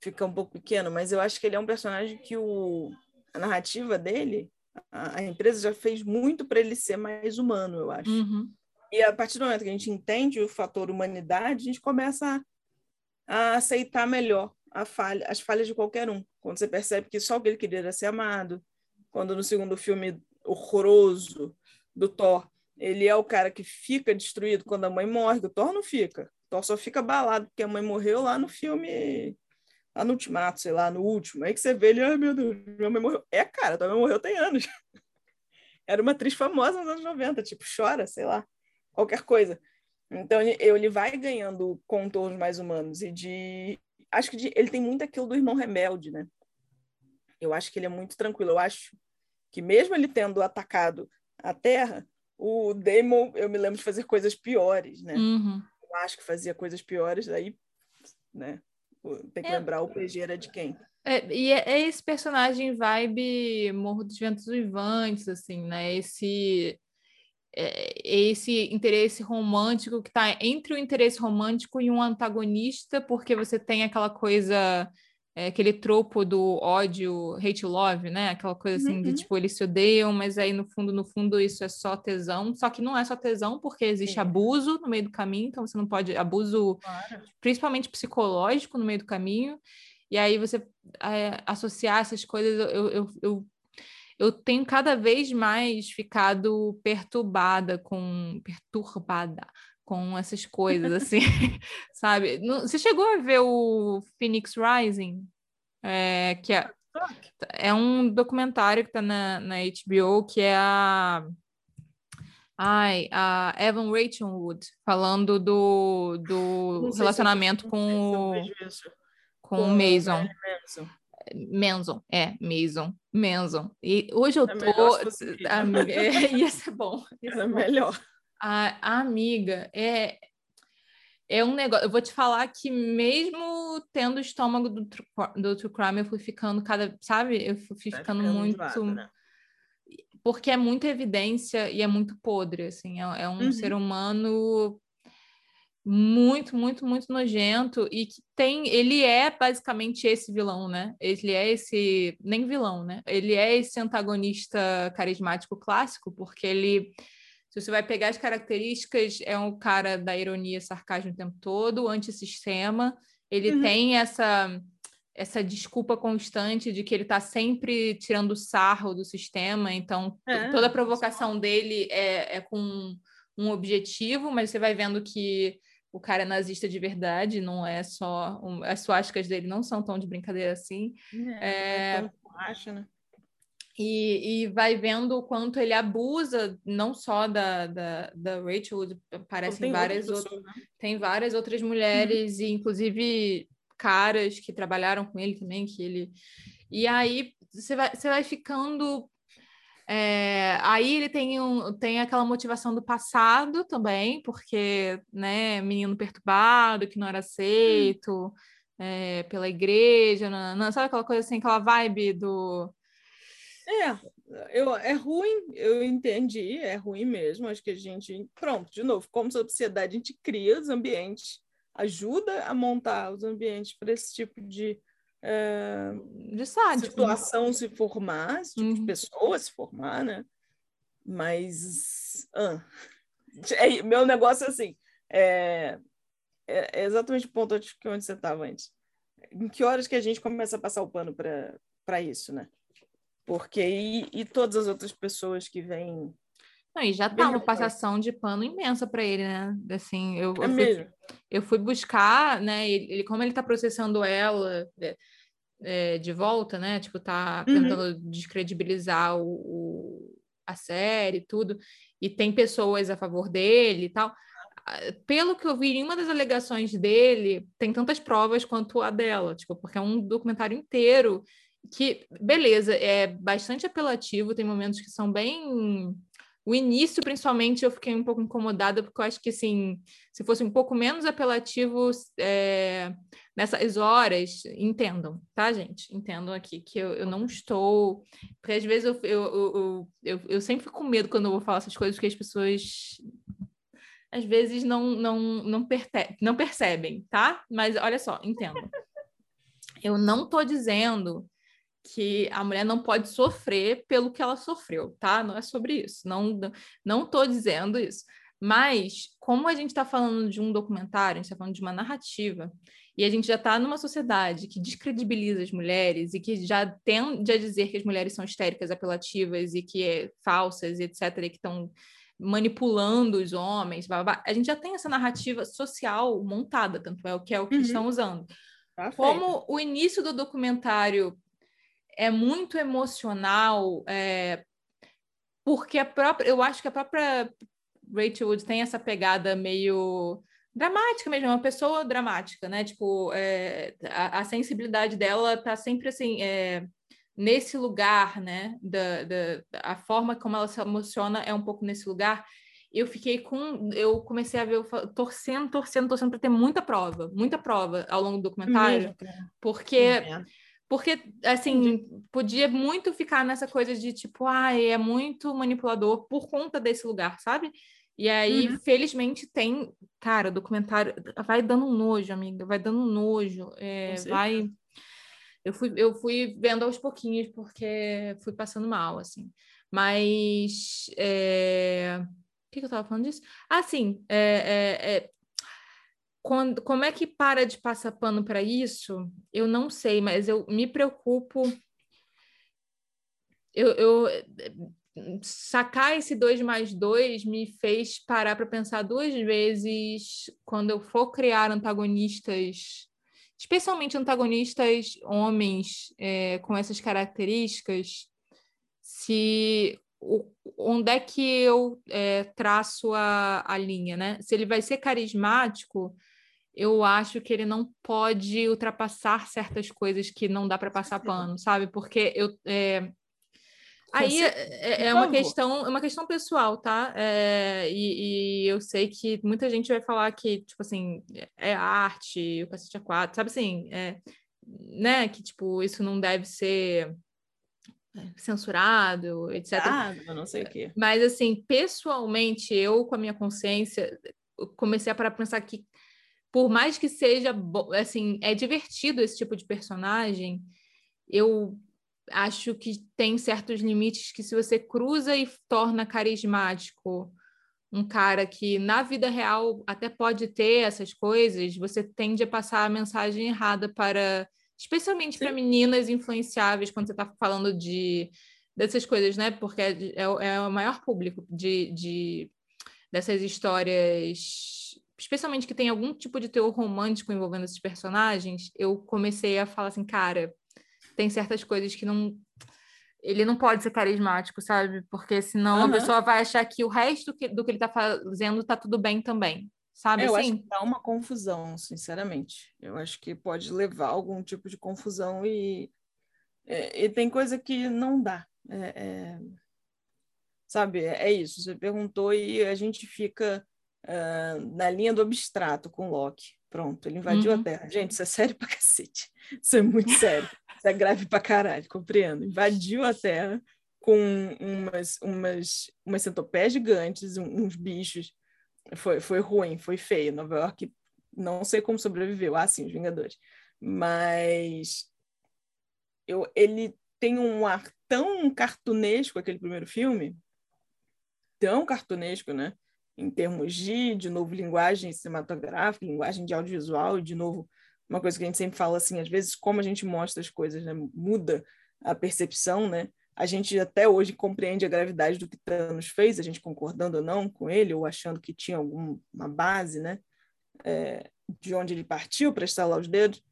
Fica um pouco pequeno, mas eu acho que ele é um personagem que o, a narrativa dele, a, a empresa já fez muito para ele ser mais humano, eu acho. Uhum. E a partir do momento que a gente entende o fator humanidade, a gente começa a, a aceitar melhor falha, as falhas de qualquer um. Quando você percebe que só o que ele queria era ser amado, quando no segundo filme horroroso do Thor, ele é o cara que fica destruído quando a mãe morre, o Thor não fica. O Thor só fica abalado porque a mãe morreu lá no filme, lá no Ultimato, sei lá, no último. Aí que você vê ele, ai meu Deus, minha mãe morreu. É, cara, tua mãe morreu tem anos. Era uma atriz famosa nos anos 90, tipo, chora, sei lá, qualquer coisa. Então ele vai ganhando contornos mais humanos e de acho que de, ele tem muito aquilo do irmão rebelde, né? Eu acho que ele é muito tranquilo. Eu acho que mesmo ele tendo atacado a Terra, o Damon, eu me lembro de fazer coisas piores, né? Uhum. Eu acho que fazia coisas piores, aí, né? Tem que é, lembrar o PG era de quem. É, e é, é, esse personagem vibe Morro dos Ventos Uivantes, assim, né? Esse é, esse interesse romântico que está entre o interesse romântico e um antagonista, porque você tem aquela coisa, é, aquele tropo do ódio, hate love, né? Aquela coisa assim uhum. de tipo, eles se odeiam, mas aí no fundo, no fundo, isso é só tesão. Só que não é só tesão, porque existe Sim. abuso no meio do caminho, então você não pode, abuso claro. principalmente psicológico no meio do caminho. E aí você é, associar essas coisas, eu, eu, eu eu tenho cada vez mais ficado perturbada com perturbada com essas coisas assim, sabe? Você chegou a ver o Phoenix Rising? É, que é, é um documentário que está na, na HBO que é a Ai, a Evan Rachel Wood falando do, do relacionamento com o, com o Mason. Manson, é, Mason, Manson. E hoje eu é tô. Amiga, é, ia ser bom. Ia ser é melhor. A, a, amiga é. É um negócio. Eu vou te falar que, mesmo tendo o estômago do, do True Crime, eu fui ficando cada. Sabe? Eu fui ficando muito. né? Porque é muita evidência e é muito podre, assim. É, é um uhum. ser humano muito, muito, muito nojento e que tem, ele é basicamente esse vilão, né? Ele é esse, nem vilão, né? Ele é esse antagonista carismático clássico, porque ele, se você vai pegar as características, é um cara da ironia, sarcasmo o tempo todo, antissistema, ele uhum. tem essa essa desculpa constante de que ele está sempre tirando sarro do sistema, então é, toda a provocação dele é, é com um objetivo, mas você vai vendo que o cara é nazista de verdade, não é só. Um, as suásticas dele não são tão de brincadeira assim. É, é... é acho, né? E, e, vai vendo o quanto ele abusa, não só da, da, da Rachel, parecem várias outras. Né? Tem várias outras mulheres, uhum. e inclusive caras que trabalharam com ele também, que ele. E aí você vai, você vai ficando é, aí ele tem, um, tem aquela motivação do passado também, porque, né, menino perturbado, que não era aceito hum. é, pela igreja, não, não, sabe aquela coisa assim, aquela vibe do... É, eu, é ruim, eu entendi, é ruim mesmo, acho que a gente, pronto, de novo, como sociedade, a gente cria os ambientes, ajuda a montar os ambientes para esse tipo de é, de sádico, situação né? se formar, tipo uhum. de pessoa se formar, né? Mas ah, é, meu negócio é assim, é, é, é exatamente o ponto onde você estava antes. Em que horas que a gente começa a passar o pano para isso, né? Porque e, e todas as outras pessoas que vêm não, e já tá uma passação de pano imensa para ele, né? Assim, eu, é eu, fui, eu, fui, buscar, né? Ele, como ele tá processando ela é, é, de volta, né? Tipo, tá uhum. tentando descredibilizar o, o, a série e tudo, e tem pessoas a favor dele e tal. Pelo que eu vi, em uma das alegações dele tem tantas provas quanto a dela, tipo, porque é um documentário inteiro que, beleza, é bastante apelativo, tem momentos que são bem o início, principalmente, eu fiquei um pouco incomodada, porque eu acho que, assim, se fosse um pouco menos apelativo é, nessas horas, entendam, tá, gente? Entendam aqui que eu, eu não estou. Porque às vezes eu, eu, eu, eu, sempre fico com medo quando eu vou falar essas coisas, porque as pessoas às vezes não, não, não, não percebem, tá? Mas olha só, entendo. Eu não estou dizendo que a mulher não pode sofrer pelo que ela sofreu, tá? Não é sobre isso. Não não estou dizendo isso. Mas, como a gente está falando de um documentário, a gente está falando de uma narrativa, e a gente já está numa sociedade que descredibiliza as mulheres e que já tende a dizer que as mulheres são histéricas, apelativas e que é falsas, etc., e que estão manipulando os homens, blá, blá, blá. a gente já tem essa narrativa social montada, tanto é o que é o que uhum. estão usando. Tá Como o início do documentário é muito emocional, é, porque a própria, eu acho que a própria Rachel Wood tem essa pegada meio dramática mesmo, é uma pessoa dramática, né? Tipo, é, a, a, sensibilidade dela tá sempre assim, é, nesse lugar, né? Da, da, a forma como ela se emociona é um pouco nesse lugar. Eu fiquei com. Eu comecei a ver, eu, torcendo, torcendo, torcendo para ter muita prova, muita prova ao longo do documentário, porque. É porque, assim, podia muito ficar nessa coisa de tipo, ah, é muito manipulador por conta desse lugar, sabe? E aí, uhum. felizmente, tem. Cara, o documentário vai dando um nojo, amiga, vai dando um nojo. É, vai. Eu fui, eu fui vendo aos pouquinhos, porque fui passando mal, assim. Mas. É... O que, que eu tava falando disso? Ah, sim. É, é, é quando, como é que para de passar pano para isso? Eu não sei, mas eu me preocupo. Eu, eu sacar esse 2 mais 2 me fez parar para pensar duas vezes quando eu for criar antagonistas, especialmente antagonistas homens é, com essas características, se o, onde é que eu é, traço a, a linha, né? Se ele vai ser carismático, eu acho que ele não pode ultrapassar certas coisas que não dá para passar pano, sabe? Porque eu é... aí é, é, uma questão, é uma questão pessoal, tá? É, e, e, eu sei que muita gente vai falar que tipo assim é arte, o cacete é quatro, sabe assim, é, né? Que tipo isso não deve ser é, censurado, etc. Ah, não sei o quê. Mas assim, pessoalmente, eu com a minha consciência comecei a parar para pensar que por mais que seja, assim, é divertido esse tipo de personagem, eu acho que tem certos limites que se você cruza e torna carismático um cara que na vida real até pode ter essas coisas, você tende a passar a mensagem errada para, especialmente para meninas influenciáveis quando você está falando de dessas coisas, né? Porque é, é, é o maior público de, de dessas histórias especialmente que tem algum tipo de teor romântico envolvendo esses personagens, eu comecei a falar assim, cara, tem certas coisas que não. Ele não pode ser carismático, sabe? Porque senão uhum. a pessoa vai achar que o resto que, do que ele tá fazendo tá tudo bem também. Sabe é, eu assim? acho que dá uma confusão, sinceramente. Eu acho que pode levar a algum tipo de confusão e, é, e tem coisa que não dá. É, é, sabe, é isso. Você perguntou e a gente fica uh, na linha do abstrato com Loki. Pronto, ele invadiu uhum. a Terra. Gente, isso é sério pra cacete. Isso é muito sério. Isso é grave pra caralho, compreendo. Invadiu a Terra com umas, umas, umas centopeias gigantes, uns bichos. Foi, foi ruim, foi feio. Nova York, não sei como sobreviveu. Ah, sim, os Vingadores. Mas eu, ele tem um ar tão cartunesco, aquele primeiro filme, tão cartunesco, né? Em termos de, de novo, linguagem cinematográfica, linguagem de audiovisual, e de novo, uma coisa que a gente sempre fala assim, às vezes como a gente mostra as coisas, né, muda a percepção, né? a gente até hoje compreende a gravidade do que Thanos fez, a gente concordando ou não com ele, ou achando que tinha alguma base, né? É, de onde ele partiu para estalar os dedos,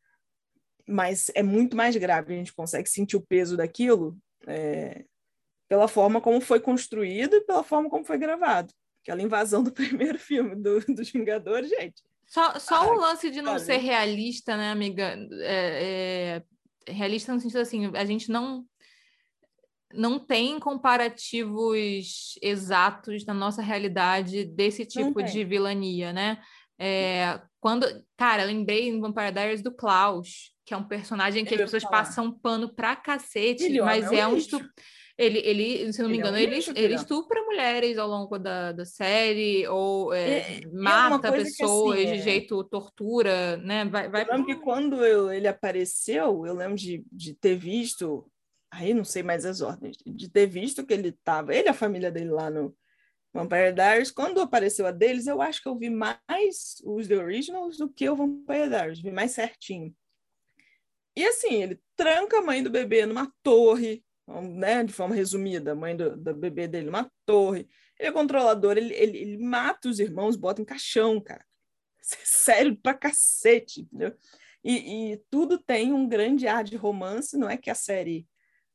mas é muito mais grave, a gente consegue sentir o peso daquilo é, pela forma como foi construído e pela forma como foi gravado. Aquela invasão do primeiro filme do, dos Vingadores, gente. Só, só o lance de não ser realista, né, amiga? É, é, realista no sentido assim, a gente não não tem comparativos exatos na nossa realidade desse tipo de vilania, né? É, quando, cara, lembrei em Vampire Diaries do Klaus, que é um personagem que ele as pessoas passam pano pra cacete, mas é, é um estupro. Ele, ele, se não me engano, ele, é um ele, ele estupra mulheres ao longo da, da série, ou é, é, é mata pessoas assim, de jeito tortura, né? Vai, vai eu lembro que quando eu, ele apareceu, eu lembro de, de ter visto, aí não sei mais as ordens, de ter visto que ele estava, ele e a família dele lá no Vampire Diaries. Quando apareceu a deles, eu acho que eu vi mais os The Originals do que o Vampire Diaries, vi mais certinho. E assim, ele tranca a mãe do bebê numa torre, né, de forma resumida, a mãe do, do bebê dele numa torre. Ele é controlador, ele, ele, ele mata os irmãos, bota em caixão, cara. É sério pra cacete, entendeu? E, e, tudo tem um grande ar de romance, não é que a série,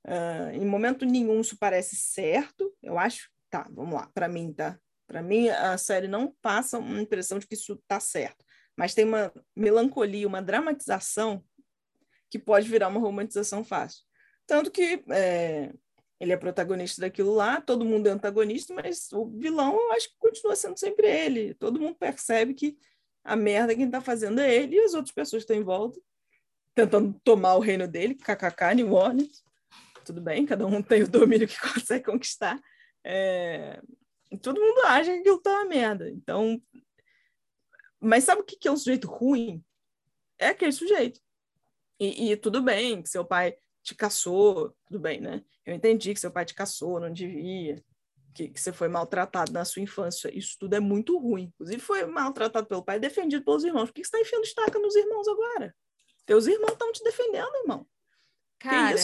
uh, em momento nenhum, isso parece certo. Eu acho, tá, vamos lá, para mim, tá? Para mim, a série não passa uma impressão de que isso tá certo, mas tem uma melancolia, uma dramatização que pode virar uma romantização fácil. Tanto que é, ele é protagonista daquilo lá, todo mundo é antagonista, mas o vilão eu acho que continua sendo sempre ele. Todo mundo percebe que a merda quem está fazendo é ele e as outras pessoas estão em volta, tentando tomar o reino dele, kkk, New Orleans. Tudo bem, cada um tem o domínio que consegue conquistar. É... Todo mundo acha que aquilo tá uma merda. Então, mas sabe o que é um sujeito ruim? É aquele sujeito. E, e tudo bem que seu pai te caçou, tudo bem, né? Eu entendi que seu pai te caçou, não devia, que, que você foi maltratado na sua infância. Isso tudo é muito ruim. Inclusive, foi maltratado pelo pai, defendido pelos irmãos. Por que você está enfiando estaca nos irmãos agora? Teus irmãos estão te defendendo, irmão. Cara,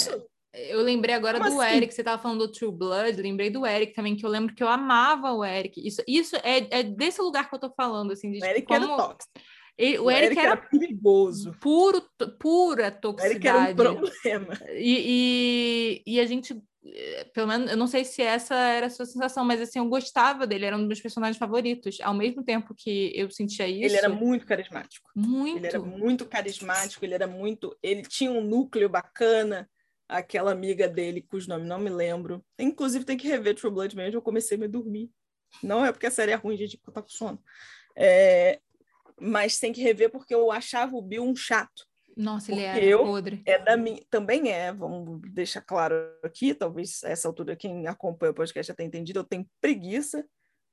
eu lembrei agora Como do assim? Eric, você estava falando do True Blood, lembrei do Eric também, que eu lembro que eu amava o Eric. Isso, isso é, é desse lugar que eu tô falando, assim, de o Eric como... era tóxico. Ele, o, o Eric, Eric era, era, perigoso. Puro, pura toxicidade. O Eric era um problema. E, e, e, a gente, eh, pelo menos, eu não sei se essa era a sua sensação, mas assim, eu gostava dele, era um dos meus personagens favoritos. Ao mesmo tempo que eu sentia isso. Ele era muito carismático. Muito. Ele era muito carismático, ele era muito. Ele tinha um núcleo bacana. Aquela amiga dele, cujo nome não me lembro. Inclusive, tem que rever True Blood mesmo, eu comecei a me dormir. Não é porque a série é ruim, gente, porque eu tava com sono. É, mas tem que rever porque eu achava o Bill um chato. Nossa, ele é podre. É da minha, também é, vamos deixar claro aqui, talvez essa altura quem acompanha o podcast já tenha entendido, eu tenho preguiça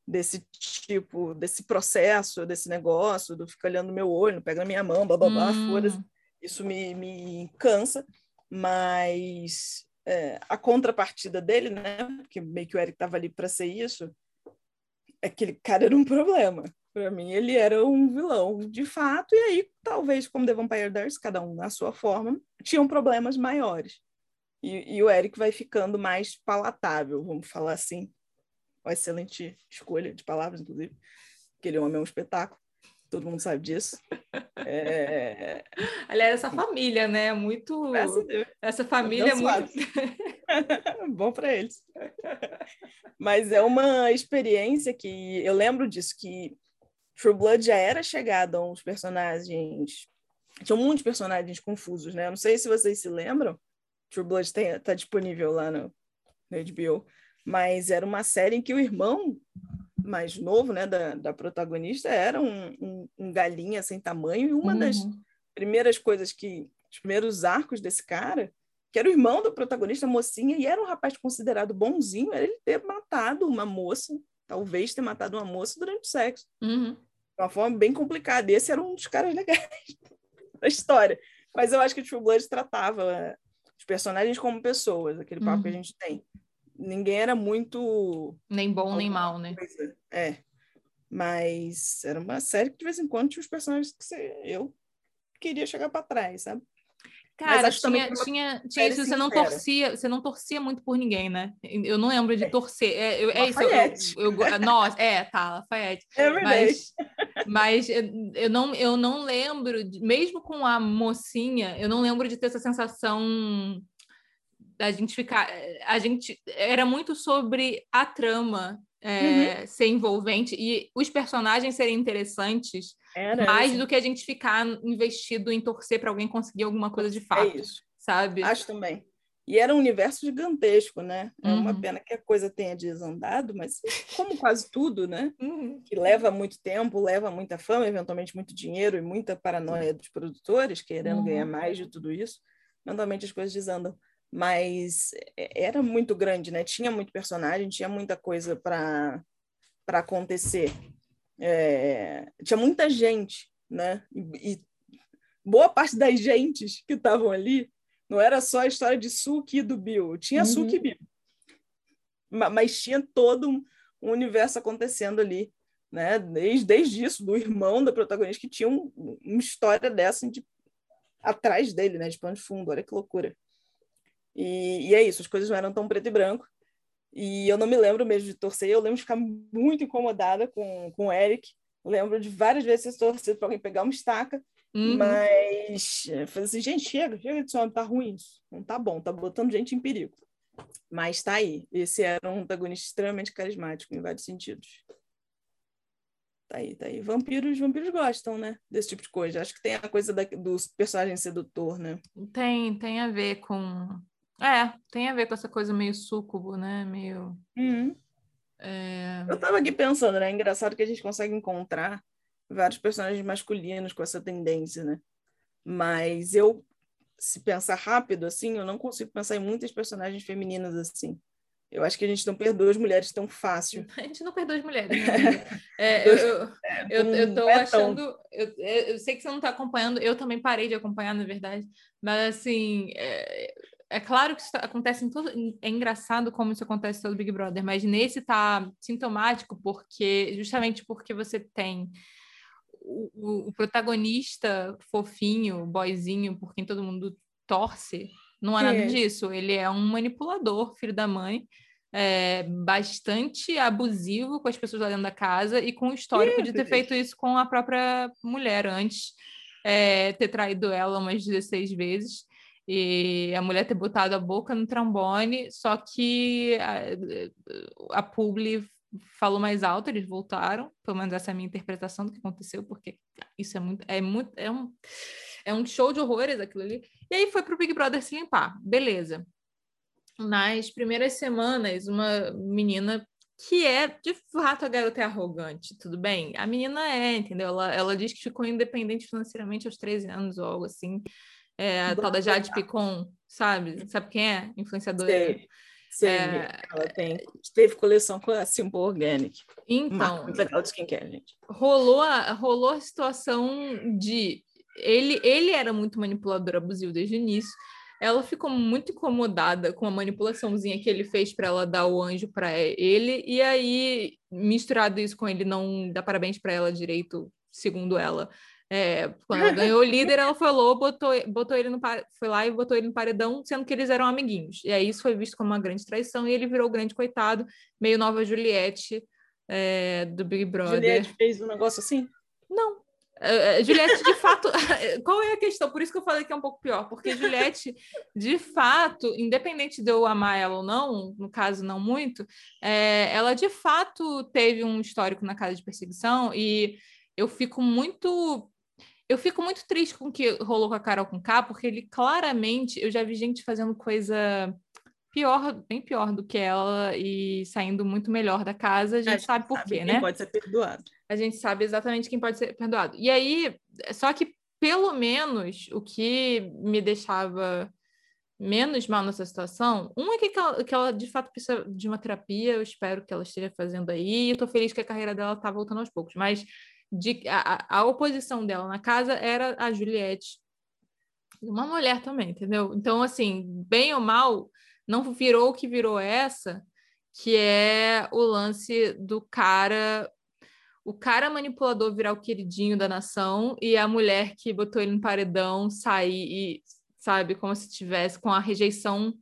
desse tipo, desse processo, desse negócio, do ficar olhando no meu olho, pega na minha mão, blá blá blá, hum. foda Isso me, me cansa, mas é, a contrapartida dele, né, porque meio que o Eric estava ali para ser isso, é que aquele cara era um problema. Para mim, ele era um vilão de fato, e aí, talvez, como The Vampire Diaries, cada um na sua forma, tinham problemas maiores. E, e o Eric vai ficando mais palatável, vamos falar assim. Uma excelente escolha de palavras, inclusive. Aquele homem é um espetáculo, todo mundo sabe disso. É... Aliás, essa família, né? Muito. Essa família é muito. Bom para eles. Mas é uma experiência que eu lembro disso, que True Blood já era chegada a uns personagens. Tinha monte de personagens confusos, né? Eu não sei se vocês se lembram. True Blood está disponível lá no, no HBO. Mas era uma série em que o irmão mais novo, né, da, da protagonista, era um, um, um galinha sem tamanho. E uma uhum. das primeiras coisas que. Os primeiros arcos desse cara que era o irmão do protagonista, mocinha, e era um rapaz considerado bonzinho, era ele ter matado uma moça, talvez ter matado uma moça durante o sexo. Uhum uma forma bem complicada. E esse era um dos caras legais da história. Mas eu acho que o True Blood tratava os personagens como pessoas, aquele papo uhum. que a uhum. gente tem. Ninguém era muito. Nem bom nem mal, né? É. Mas era uma série que de vez em quando tinha os personagens que você... eu queria chegar para trás, sabe? Cara, tinha, tinha, tinha isso, você não torcia, você não torcia muito por ninguém, né? Eu não lembro de é. torcer. É, eu, é isso. Eu, eu, nossa, é, tá, Lafayette. É mas, mas eu não, eu não lembro, mesmo com a mocinha, eu não lembro de ter essa sensação da gente ficar. A gente era muito sobre a trama é, uhum. ser envolvente e os personagens serem interessantes Era mais isso. do que a gente ficar investido em torcer para alguém conseguir alguma coisa de é fato. É isso. Sabe? Acho também. E era um universo gigantesco, né? É uhum. uma pena que a coisa tenha desandado, mas como quase tudo, né? Uhum. Que leva muito tempo, leva muita fama, eventualmente muito dinheiro e muita paranoia dos produtores querendo ganhar uhum. mais de tudo isso, eventualmente as coisas desandam mas é, era muito grande, né? Tinha muito personagem, tinha muita coisa para para acontecer. É, tinha muita gente, né? E, e, boa parte das gentes que estavam ali não era só a história de Suki e do Bill, tinha uhum. Suki e Bill, mas tinha todo um, universo acontecendo ali, né? Desde, desde isso, do irmão da protagonista que tinha um, uma história dessa de, atrás dele, né? De pano de fundo, olha que loucura. E, e é isso, as coisas não eram tão preto e branco. E eu não me lembro mesmo de torcer, eu lembro de ficar muito incomodada com, com o Eric. Lembro de várias vezes ser torcido para alguém pegar uma estaca, uhum. mas fazer assim, gente, chega, chega de homem, tá ruim isso. Não tá bom, tá botando gente em perigo. Mas tá aí. Esse era um antagonista extremamente carismático em vários sentidos. Tá aí, tá aí. Vampiros, vampiros gostam, né? Desse tipo de coisa. Acho que tem a coisa da, dos personagens sedutor, né? Tem, tem a ver com é, tem a ver com essa coisa meio súcubo, né? Meio. Uhum. É... Eu tava aqui pensando, né? É engraçado que a gente consegue encontrar vários personagens masculinos com essa tendência, né? Mas eu, se pensar rápido, assim, eu não consigo pensar em muitas personagens femininas assim. Eu acho que a gente não perdoa as mulheres tão fácil. A gente não perdoa as mulheres. Né? É, eu, eu, é, eu, eu tô achando. Eu, eu sei que você não está acompanhando, eu também parei de acompanhar, na verdade, mas assim, é, é claro que isso tá, acontece em todo. É engraçado como isso acontece todo Big Brother, mas nesse tá sintomático porque justamente porque você tem o, o, protagonista fofinho, boyzinho, por quem todo mundo torce, não é, nada disso. Ele é um manipulador, filho da mãe, é, bastante abusivo com as pessoas lá dentro da casa e com o histórico de ter feito isso com a própria mulher antes, é, ter traído ela umas 16 vezes e a mulher ter botado a boca no trombone, só que a, a publi falou mais alto, eles voltaram, pelo menos essa é a minha interpretação do que aconteceu, porque isso é muito, é muito, é um, é um show de horrores aquilo ali. E aí foi pro Big Brother se limpar, beleza. Nas primeiras semanas, uma menina que é, de fato, a garota é arrogante, tudo bem? A menina é, entendeu? Ela, ela diz que ficou independente financeiramente aos 13 anos ou algo assim. É, a tal da Jade Picon, sabe? Sabe quem é? Influenciadora. Sei. Sei, é... ela tem, teve coleção com a Simple Organic. Então, muito legal de skincare, gente. Rolou a, rolou a situação de ele, ele era muito manipulador abusivo desde o início. Ela ficou muito incomodada com a manipulaçãozinha que ele fez para ela dar o anjo para ele, e aí, misturado isso com ele não dar parabéns para ela direito, segundo ela, é, quando ela ganhou o líder, ela falou, botou, botou ele no foi lá e botou ele no paredão, sendo que eles eram amiguinhos. E aí isso foi visto como uma grande traição e ele virou o grande coitado, meio nova Juliette é, do Big Brother. Juliette fez um negócio assim? Não. Uh, Juliette, de fato, qual é a questão? Por isso que eu falei que é um pouco pior, porque Juliette, de fato, independente de eu amar ela ou não, no caso não muito, é, ela de fato teve um histórico na casa de perseguição e eu fico muito eu fico muito triste com o que rolou com a Carol com K, porque ele claramente, eu já vi gente fazendo coisa pior, bem pior do que ela e saindo muito melhor da casa, a gente, a gente sabe por quê, né? pode ser perdoado. A gente sabe exatamente quem pode ser perdoado. E aí, só que pelo menos o que me deixava menos mal nessa situação, um é que ela, que ela de fato precisa de uma terapia, eu espero que ela esteja fazendo aí, eu tô feliz que a carreira dela tá voltando aos poucos, mas de a, a oposição dela na casa era a Juliette, uma mulher também, entendeu? Então, assim, bem ou mal, não virou o que virou essa, que é o lance do cara, o cara manipulador virar o queridinho da nação e a mulher que botou ele no paredão sair e sabe? Como se tivesse com a rejeição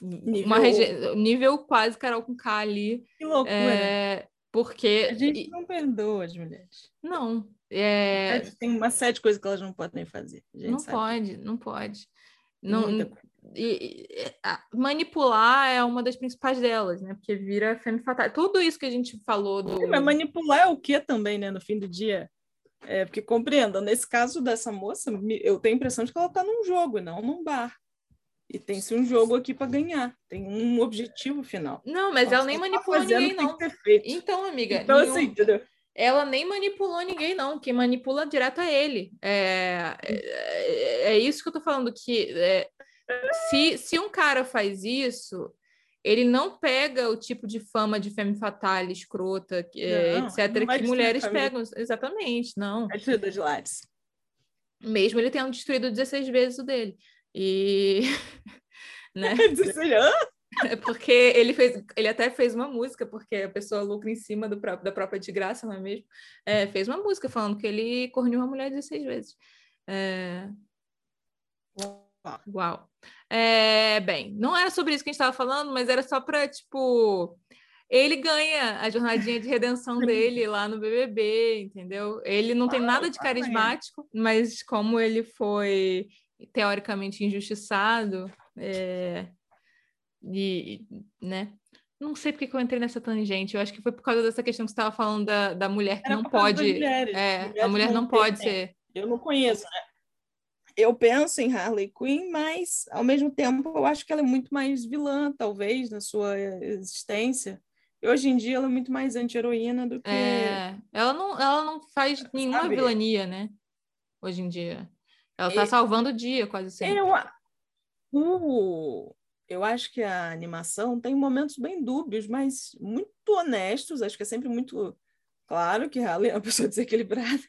Nível... uma reje... nível quase Carol com K ali. Que loucura. É... Porque. A gente não perdoa as mulheres. Não. É... Tem uma série de coisas que elas não podem fazer. não sabe. pode, não pode. Não, e, e, manipular é uma das principais delas, né? Porque vira femme fatal. Tudo isso que a gente falou do. mas manipular é o que também, né? No fim do dia. É, porque compreenda, nesse caso dessa moça, eu tenho a impressão de que ela está num jogo, não num bar. E tem-se um jogo aqui para ganhar, tem um objetivo final. Não, mas ela nem tá manipulou ninguém, não. Então, amiga. Então, nenhum... assim, entendeu? ela nem manipulou ninguém, não. Quem manipula direto é ele. É, é, é isso que eu tô falando, que é, se, se um cara faz isso, ele não pega o tipo de fama de femme fatale, escrota, é, não, etc., não que mulheres pegam. Exatamente, não. É de lares. Mesmo ele tendo destruído 16 vezes o dele. E. né? 16 anos? É porque ele fez, ele até fez uma música, porque a pessoa lucra em cima do próprio, da própria de graça, não é mesmo? É, fez uma música falando que ele corneu uma mulher 16 vezes. É... Uau. É, bem, não era sobre isso que a gente estava falando, mas era só para, tipo, ele ganha a jornadinha de redenção dele lá no BBB, entendeu? Ele não tem nada de carismático, mas como ele foi teoricamente injustiçado, é, e, né? Não sei porque que eu entrei nessa tangente. Eu acho que foi por causa dessa questão que você estava falando da, da mulher que Era não pode. Mulheres. É, mulheres a mulher não, não pode ser. Eu não conheço, né? Eu penso em Harley Quinn, mas ao mesmo tempo eu acho que ela é muito mais vilã, talvez, na sua existência. E hoje em dia ela é muito mais anti-heroína do que. É, ela não, ela não faz nenhuma Sabe? vilania, né? Hoje em dia. Ela tá salvando o dia, quase sempre. Eu, eu acho que a animação tem momentos bem dúbios, mas muito honestos. Acho que é sempre muito claro que Harley é uma pessoa desequilibrada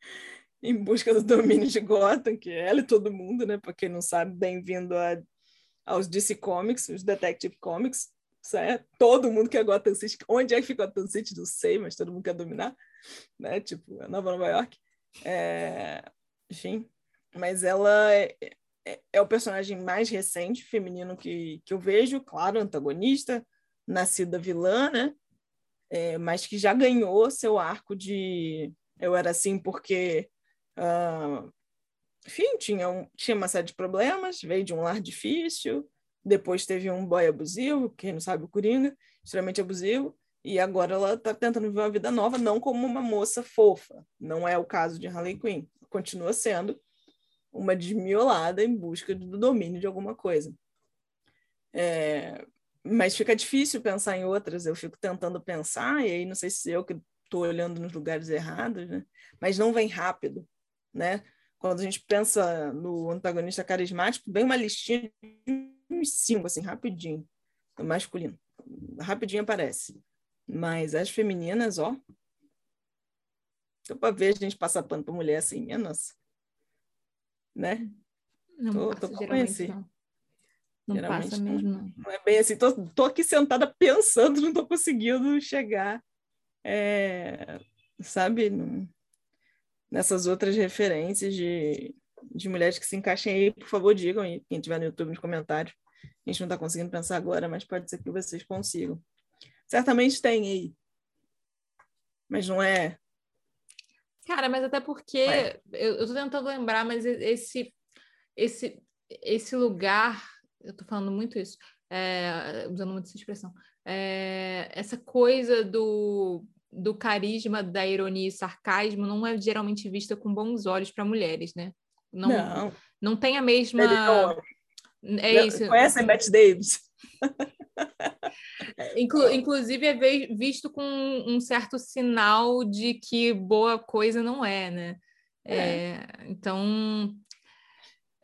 em busca do domínio de Gotham, que é ela e todo mundo, né? Para quem não sabe, bem-vindo aos DC Comics, os Detective Comics. Certo? Todo mundo quer Gotham City. Onde é que fica Gotham City? Não sei, mas todo mundo quer dominar, né? Tipo, a Nova Nova York. É... Enfim, mas ela é, é, é, o personagem mais recente feminino que, que eu vejo, claro, antagonista, nascida vilã, né? É, mas que já ganhou seu arco de eu era assim porque uh, enfim, tinha, um, tinha uma série de problemas, veio de um lar difícil, depois teve um boy abusivo, quem não sabe o Coringa, extremamente abusivo, e agora ela está tentando viver uma vida nova, não como uma moça fofa. Não é o caso de Harley Quinn. Continua sendo uma desmiolada em busca do domínio de alguma coisa. É, mas fica difícil pensar em outras, eu fico tentando pensar, e aí não sei se eu que estou olhando nos lugares errados, né? mas não vem rápido. Né? Quando a gente pensa no antagonista carismático, vem uma listinha de uns cinco, assim, rapidinho, no masculino. Rapidinho aparece. Mas as femininas, ó. Para ver a gente passar pano para mulher assim, minha nossa né? Não tô, passa, tô geralmente não. Não geralmente passa mesmo, não. Não é bem assim, tô, tô aqui sentada pensando, não tô conseguindo chegar, é, sabe, nessas outras referências de, de mulheres que se encaixem aí, por favor, digam aí, quem tiver no YouTube nos comentários. A gente não está conseguindo pensar agora, mas pode ser que vocês consigam. Certamente tem aí. Mas não é Cara, mas até porque eu, eu tô tentando lembrar, mas esse esse esse lugar, eu tô falando muito isso, é, usando muito essa expressão, é, essa coisa do, do carisma, da ironia e sarcasmo não é geralmente vista com bons olhos para mulheres, né? Não, não, não tem a mesma. É isso. Conhece a Bette Davis? Inclu inclusive é vi visto com um certo sinal de que boa coisa não é, né? É. É, então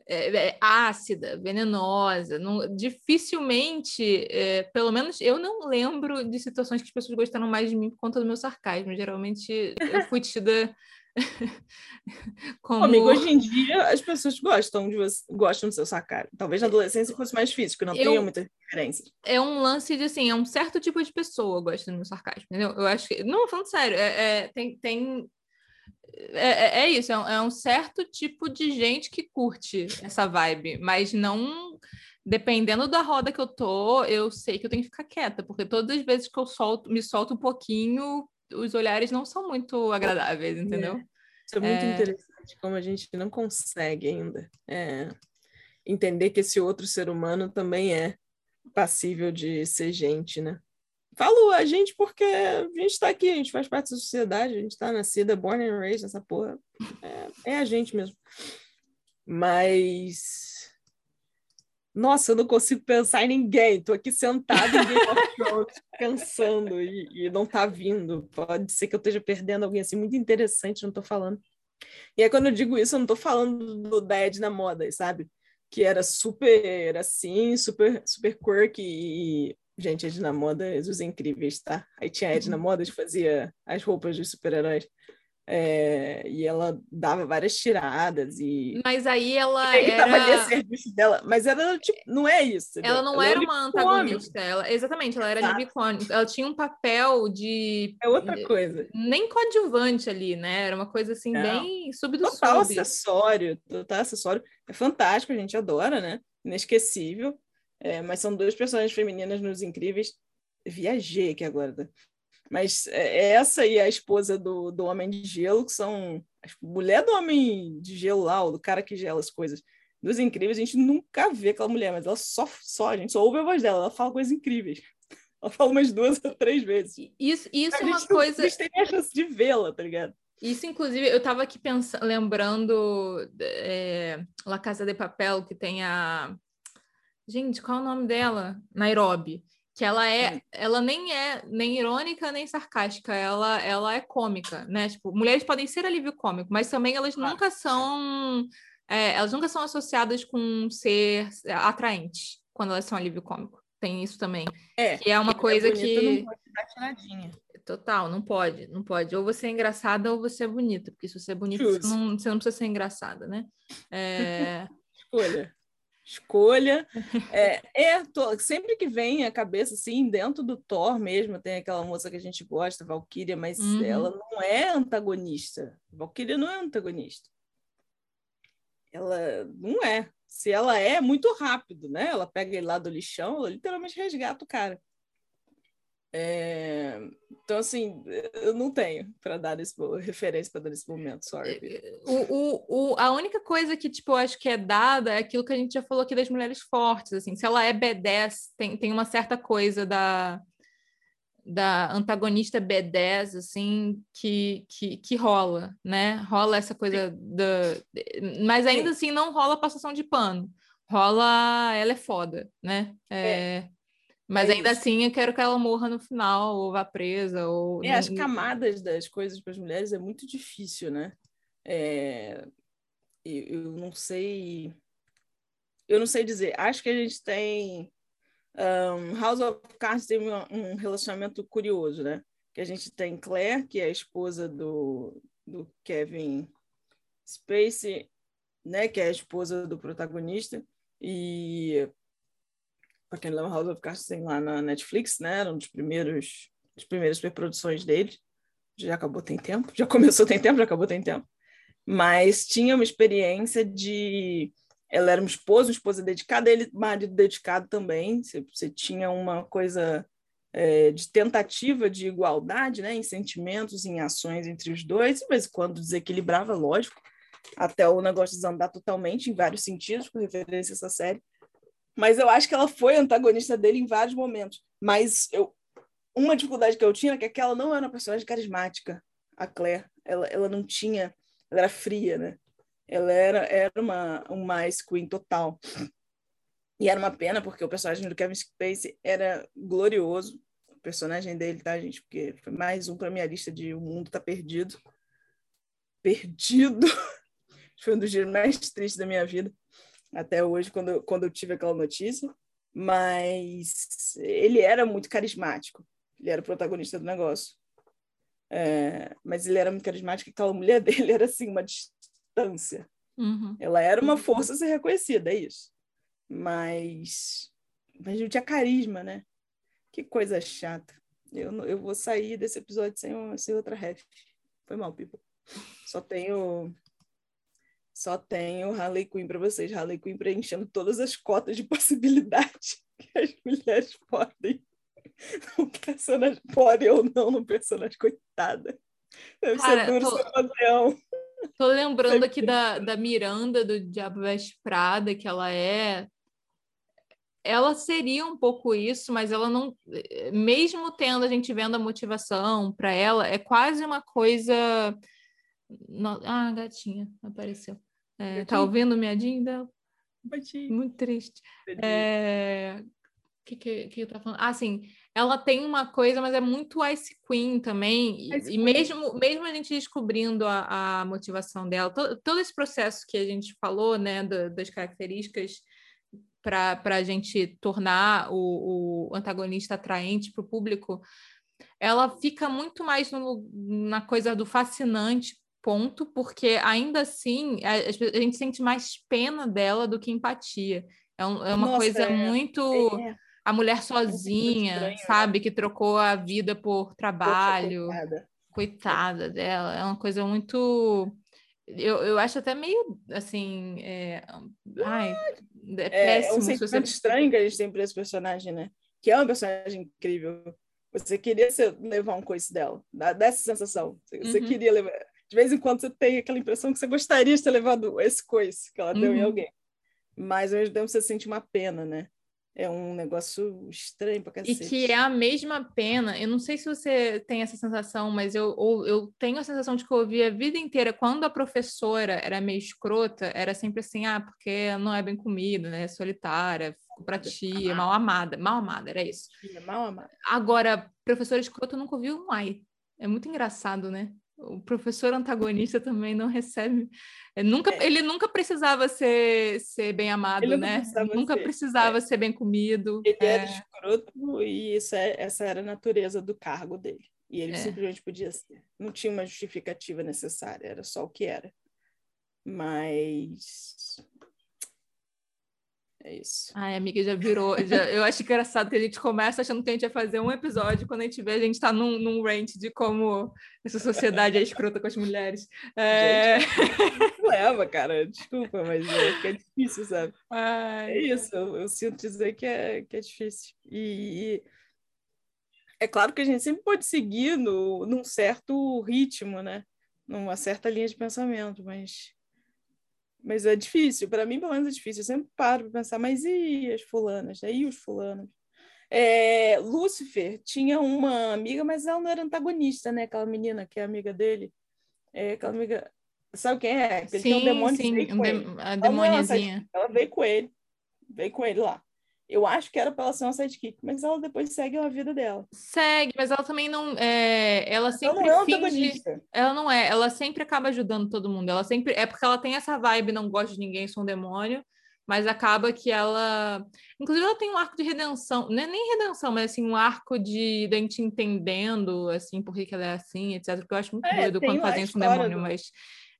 é, é, ácida, venenosa, não, dificilmente, é, pelo menos eu não lembro de situações que as pessoas gostaram mais de mim por conta do meu sarcasmo. Geralmente eu fui tida Como... Amigo, hoje em dia as pessoas gostam de você, gostam do seu sarcasmo. Talvez na adolescência fosse mais difícil, porque não eu... tinha muitas referências. É um lance de assim, é um certo tipo de pessoa gosta do meu sarcasmo, entendeu? Eu acho que. Não, falando sério, é, é, tem, tem. é, é, é isso, é um, é um certo tipo de gente que curte essa vibe, mas não dependendo da roda que eu tô, eu sei que eu tenho que ficar quieta, porque todas as vezes que eu solto, me solto um pouquinho, os olhares não são muito agradáveis, entendeu? É. Isso é muito é... interessante, como a gente não consegue ainda é, entender que esse outro ser humano também é passível de ser gente, né? Falo a gente porque a gente está aqui, a gente faz parte da sociedade, a gente está nascida, born and raised nessa porra. É, é a gente mesmo. Mas. Nossa, eu não consigo pensar em ninguém. Tô aqui sentado em Game of Thrones, pensando e, e, não tá vindo. Pode ser que eu esteja perdendo alguém assim muito interessante, não tô falando. E aí, quando eu digo isso, eu não tô falando do Dead na moda, sabe? Que era super assim, super, super quirky e Gente, Edna Modas, os incríveis, tá? Aí tinha a Edna uhum. Modas, fazia as roupas dos super-heróis. É, e ela dava várias tiradas e mas aí ela e era ali a serviço dela mas ela tipo não é isso entendeu? ela não ela era uma antagonista ela exatamente ela era Libicone ela tinha um papel de é outra coisa nem coadjuvante ali né era uma coisa assim não. bem sub do total sub. acessório total acessório é fantástico a gente adora né inesquecível é, mas são duas personagens femininas nos Incríveis. Viajei aqui agora. Mas é, é essa e a esposa do, do Homem de Gelo, que são a mulher do Homem de Gelo lá, do cara que gela as coisas. Dos Incríveis, a gente nunca vê aquela mulher, mas ela só, só a gente só ouve a voz dela, ela fala coisas incríveis. Ela fala umas duas ou três vezes. Isso, isso é uma coisa. A gente tem a chance de vê-la, tá ligado? Isso, inclusive, eu estava aqui pensando, lembrando é, La Casa de Papel, que tem a, Gente, qual é o nome dela? Nairobi. Que ela é, ela nem é nem irônica nem sarcástica, ela, ela é cômica, né? Tipo, mulheres podem ser alívio cômico, mas também elas ah. nunca são é, elas nunca são associadas com ser atraentes quando elas são alívio cômico. Tem isso também. É, que é uma coisa é que. Não Total, não pode, não pode. Ou você é engraçada ou você é bonita, porque se você é bonita, você não, você não, precisa ser engraçada, né? É... Escolha escolha. É, é tô, sempre que vem a cabeça, assim, dentro do Thor mesmo, tem aquela moça que a gente gosta, Valkyria, mas uhum. ela não é antagonista. Valkyria não é antagonista. Ela não é. Se ela é, é muito rápido, né? Ela pega ele lá do lixão, ela literalmente resgata o cara. É... Então, assim, eu não tenho para dar esse, referência para dar nesse momento, sorry. É, o, o, o, a única coisa que, tipo, eu acho que é dada é aquilo que a gente já falou aqui das mulheres fortes, assim. Se ela é B10, tem, tem uma certa coisa da, da antagonista B10, assim, que, que, que rola, né? Rola essa coisa da... Mas ainda Sim. assim não rola passação de pano. Rola... Ela é foda, né? É... é mas é ainda isso. assim eu quero que ela morra no final, ou vá presa, ou. É, as camadas das coisas para as mulheres é muito difícil, né? É... Eu, eu não sei. Eu não sei dizer. Acho que a gente tem. Um, House of Cards tem um, um relacionamento curioso, né? Que a gente tem Claire, que é a esposa do, do Kevin Spacey, né? Que é a esposa do protagonista. E para quem lembra, House of Cards tem lá na Netflix, né? Era um dos primeiros, das primeiras produções dele. Já acabou tem tempo, já começou tem tempo, já acabou tem tempo. Mas tinha uma experiência de ela era uma esposa, uma esposa dedicada, ele marido dedicado também. Você tinha uma coisa é, de tentativa de igualdade, né, em sentimentos, em ações entre os dois, mas quando desequilibrava, lógico, até o negócio desandar totalmente em vários sentidos, com referência a essa série. Mas eu acho que ela foi antagonista dele em vários momentos. Mas eu, uma dificuldade que eu tinha é que aquela não era uma personagem carismática, a Claire. Ela, ela não tinha, ela era fria, né? Ela era, era uma, uma Ice Queen total. E era uma pena, porque o personagem do Kevin Spacey era glorioso. O personagem dele, tá, gente? Porque foi mais um para minha lista de O Mundo Tá Perdido. Perdido! foi um dos dias mais tristes da minha vida até hoje, quando, quando eu tive aquela notícia, mas ele era muito carismático, ele era o protagonista do negócio. É, mas ele era muito carismático e aquela mulher dele era assim, uma distância. Uhum. Ela era uma força a ser reconhecida, é isso. Mas, mas não tinha carisma, né? Que coisa chata. Eu, eu vou sair desse episódio sem, sem outra ref. Foi mal, Pipo. Só tenho só tenho Harley Quinn para vocês. Harley Quinn preenchendo todas as cotas de possibilidade que as mulheres podem no personagem, podem ou não no personagem, coitada. Deve Cara, ser duro tô- ser padrão. Tô lembrando aqui da, da Miranda, do Diabo Veste Prada, que ela é. Ela seria um pouco isso, mas ela não. Mesmo tendo a gente vendo a motivação para ela, é quase uma coisa. Ah, gatinha apareceu. É, tá ouvindo dela? Bati. Muito triste. É... O que, que, que eu tava falando? Ah, sim. Ela tem uma coisa, mas é muito Ice Queen também. E, Ice e Queen. mesmo, mesmo a gente descobrindo a, a motivação dela, to- todo esse processo que a gente falou, né, da- das características para a gente tornar o, o antagonista atraente para o público, ela fica muito mais no- na coisa do fascinante, ponto, porque ainda assim a, a gente sente mais pena dela do que empatia. É, um- é uma Nossa, coisa é. muito É, a mulher muito sozinha, estranho, né? sabe, que trocou a vida por trabalho, poxa, coitada. coitada dela, é uma coisa muito. Eu, eu acho até meio assim. É... Ai, é É, é péssimo. um se você- sentimento estranho que a gente tem por esse personagem, né? Que é uma personagem incrível. Você queria levar um coice dela, dá, dá essa sensação. Você, você Uhum. queria levar. De vez em quando você tem aquela impressão que você gostaria de ter levado esse coice que ela deu em Uhum. alguém. Mas ao mesmo tempo você sente uma pena, né? É um negócio estranho pra E cacete. que é a mesma pena. Eu não sei se você tem essa sensação, mas eu, ou- eu tenho a sensação de que eu ouvi a vida inteira, quando a professora era meio escrota, era sempre assim, ah, porque não é bem comida, né? É solitária, ficou pra tia, mal amada. Mal amada, era isso. É mal amada. Agora, professor escroto eu nunca ouvi um ai. É muito engraçado, né? O professor antagonista também não recebe. é, nunca, É. Ele nunca precisava ser, ser bem amado, Ele né? precisava Nunca ser, precisava ser bem comido. Ele é. era escroto e isso é, essa era a natureza do cargo dele. E ele É. simplesmente podia ser. Não tinha uma justificativa necessária, era só o que era. Mas. É isso. Ai, amiga, já virou. já- eu acho engraçado que a gente começa achando que a gente ia fazer um episódio, quando a gente vê, a gente tá num, num rant de como essa sociedade é escrota com as mulheres. É... Leva, cara, desculpa, mas é, é difícil, sabe? Ai, É isso, eu, eu sinto dizer que é, que é difícil. E, e é claro que a gente sempre pode seguir no, num certo ritmo, né? Numa certa linha de pensamento, mas, mas é difícil. Para mim, pelo menos, é difícil. Eu sempre paro para pensar, mas e as fulanas? né? E os fulanos? É, Lúcifer tinha uma amiga, mas ela não era antagonista, né? Aquela menina que é amiga dele. É, aquela amiga. Sabe quem é? Ele tem um sim, demônio que sim, um de- a Ela é demoniazinha. Ela veio com ele. Veio com ele lá. Eu acho que era para ela ser uma sidekick, mas ela depois segue a vida dela. Segue, mas ela também não. É... Ela Ela sempre não é finge. antagonista. Ela não é, ela sempre acaba ajudando todo mundo. Ela sempre é porque ela tem essa vibe, não gosta de ninguém, sou um demônio, mas acaba que ela, inclusive ela tem um arco de redenção, não é nem redenção, mas assim um arco de da gente entendendo assim por que, que ela é assim, etc. Porque eu acho muito É, doido quando fazem isso com demônio, do- mas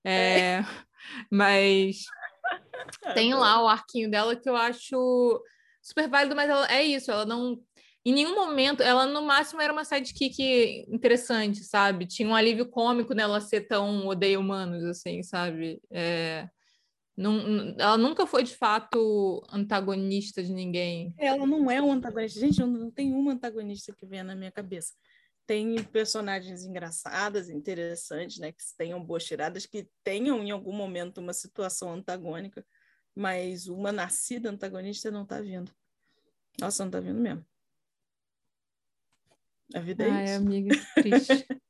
é, mas tem lá o arquinho dela que eu acho super válido, mas ela é isso, ela não. Em nenhum momento, ela no máximo era uma sidekick interessante, sabe? Tinha um alívio cômico nela ser tão odeia humanos, assim, sabe? É, não, ela nunca foi de fato antagonista de ninguém. Ela não é um antagonista. Gente, não tem uma antagonista que venha na minha cabeça. Tem personagens engraçadas, interessantes, né? Que tenham boas tiradas, que tenham em algum momento uma situação antagônica, mas uma nascida antagonista não tá vindo. Nossa, não tá vindo mesmo. A vida é Ai, isso. amiga, que triste.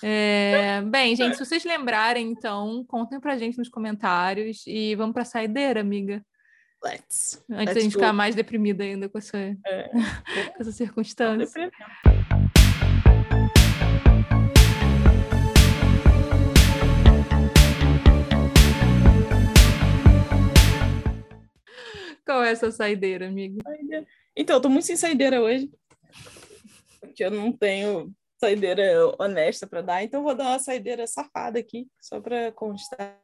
É, bem, gente, se vocês lembrarem, então, contem pra gente nos comentários e vamos pra saideira, amiga. Let's. Antes da Let's gente go. ficar mais deprimida ainda com essa, É. com essa circunstância. Qual é essa saideira, amiga? Então, eu tô muito sem saideira hoje. Porque eu não tenho saideira honesta para dar, então vou dar uma saideira safada aqui, só para constar,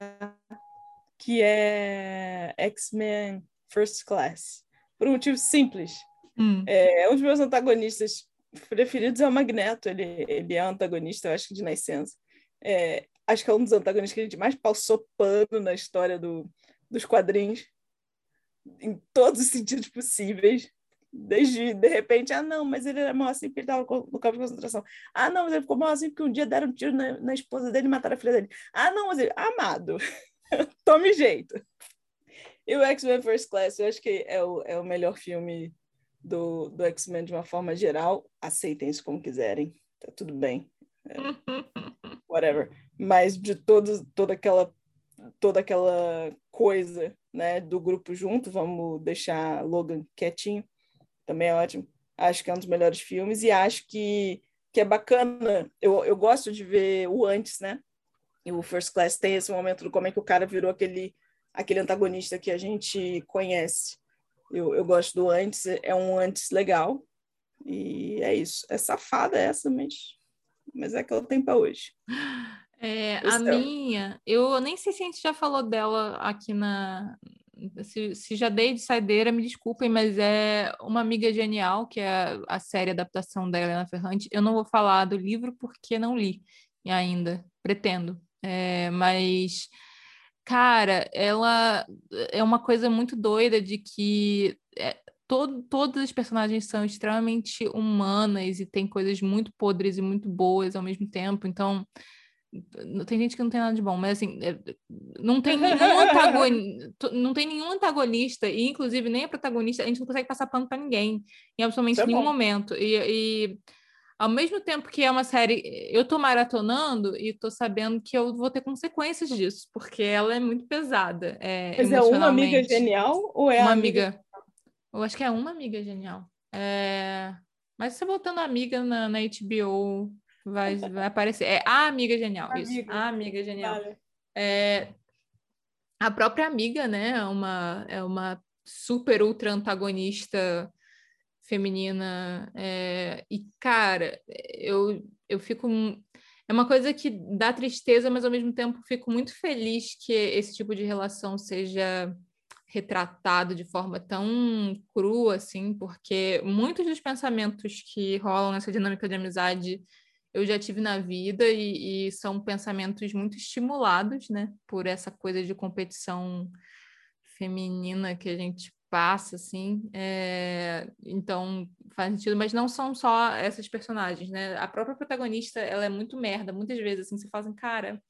que é X-Men First Class. Por um motivo simples. Hum, É um dos meus antagonistas preferidos é o Magneto, ele, ele é antagonista, eu acho que de nascença. É, acho que é um dos antagonistas que a gente mais passou pano na história do, dos quadrinhos, em todos os sentidos possíveis. Desde, de repente, ah, não, mas ele era mal assim porque ele estava no campo de concentração. Ah, não, mas ele ficou mal assim porque um dia deram um tiro na, na esposa dele e mataram a filha dele. Ah, não, mas ele, amado, tome jeito. E o X-Men First Class, eu acho que é o, é o melhor filme do, do X-Men de uma forma geral. Aceitem isso como quiserem, tá tudo bem. É, whatever. Mas de todos, toda aquela toda aquela coisa né, do grupo junto, vamos deixar Logan quietinho também é ótimo. Acho que é um dos melhores filmes e acho que, que é bacana. Eu, eu gosto de ver o antes, né? E o First Class tem esse momento do como é que o cara virou aquele, aquele antagonista que a gente conhece. Eu, eu gosto do antes, é um antes legal. E é isso. É safada essa, mas, mas é que ela tem para hoje. É, a minha, eu nem sei se a gente já falou dela aqui na, se, se já dei de saideira, me desculpem, mas é Uma Amiga Genial, que é a série adaptação da Helena Ferrante. Eu não vou falar do livro porque não li ainda, pretendo. É, mas, cara, ela é uma coisa muito doida de que é, todo, todas as personagens são extremamente humanas e tem coisas muito podres e muito boas ao mesmo tempo. Então, tem gente que não tem nada de bom, mas assim, é, não tem nenhum antagonista, não tem nenhum antagonista, e inclusive nem a protagonista, a gente não consegue passar pano para ninguém em absolutamente é nenhum bom. momento. E, e, ao mesmo tempo que é uma série, eu tô maratonando e tô sabendo que eu vou ter consequências disso, porque ela é muito pesada. É, mas é uma amiga genial ou é uma amiga? amiga? Eu acho que é uma amiga genial. É... Mas você botando amiga na, na HBO Vai, vai aparecer. É a amiga genial, amiga. isso. A amiga genial. Vale. É, a própria amiga, né? É uma, é uma super ultra antagonista feminina. É, e, cara, eu, eu fico. É uma coisa que dá tristeza, mas ao mesmo tempo fico muito feliz que esse tipo de relação seja retratado de forma tão crua, assim, porque muitos dos pensamentos que rolam nessa dinâmica de amizade eu já tive na vida e, e, são pensamentos muito estimulados, né, por essa coisa de competição feminina que a gente passa, assim, é... então faz sentido, mas não são só essas personagens, né, a própria protagonista, ela é muito merda, muitas vezes, assim, você fala assim, cara,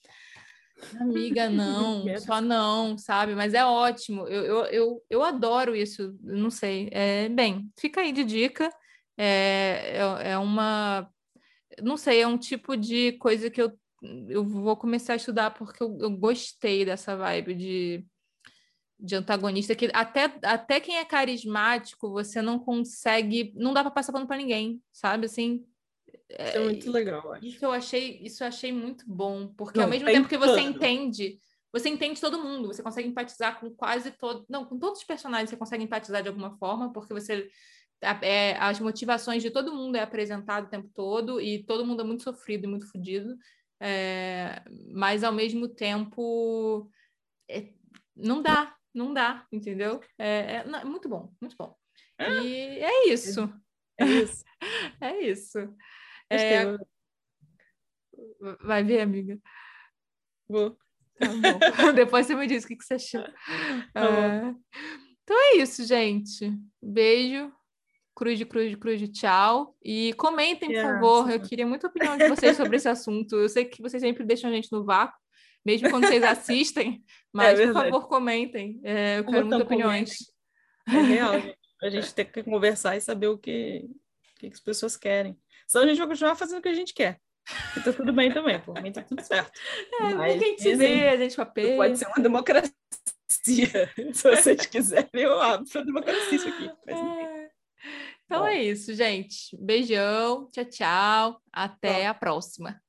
amiga, não, só não, sabe, mas é ótimo, eu, eu, eu, eu adoro isso, não sei, é, bem, fica aí de dica, é, é, é uma não sei, é um tipo de coisa que eu, eu vou começar a estudar porque eu, eu gostei dessa vibe de, de antagonista, que até, até quem é carismático, você não consegue, não dá para passar pano para ninguém, sabe? Assim, isso é muito legal, acho. Isso eu achei, isso eu achei muito bom, porque não, ao mesmo tempo que você entende, você entende todo mundo, você consegue empatizar com quase todo, não, com todos os personagens você consegue empatizar de alguma forma, porque você é, as motivações de todo mundo é apresentado o tempo todo e todo mundo é muito sofrido e muito fodido, é, mas ao mesmo tempo é, não dá, não dá, entendeu? É, é, é muito bom, muito bom. E é isso. É isso. é isso. É, vai ver, amiga? Vou. Tá bom. Depois você me diz o que, que você achou. Tá então é isso, gente. Beijo. Cruz de Cruz de Cruz de Tchau. E comentem, por favor. Eu queria muita opinião de vocês sobre esse assunto. Eu sei que vocês sempre deixam a gente no vácuo, mesmo quando vocês assistem, mas é por favor, comentem. É, eu quero muitas opiniões. É real. A gente tem que conversar e saber o que, o que as pessoas querem. Senão a gente vai continuar fazendo o que a gente quer. E tá tudo bem também, por mim tá tudo certo. É, Mas, ninguém te vê, a gente papel. Pode ser uma democracia. Se vocês quiserem, eu abro pra democracia isso aqui. Mas, enfim. Então Bom. é isso, gente. Beijão, tchau, tchau. Até Bom. a próxima.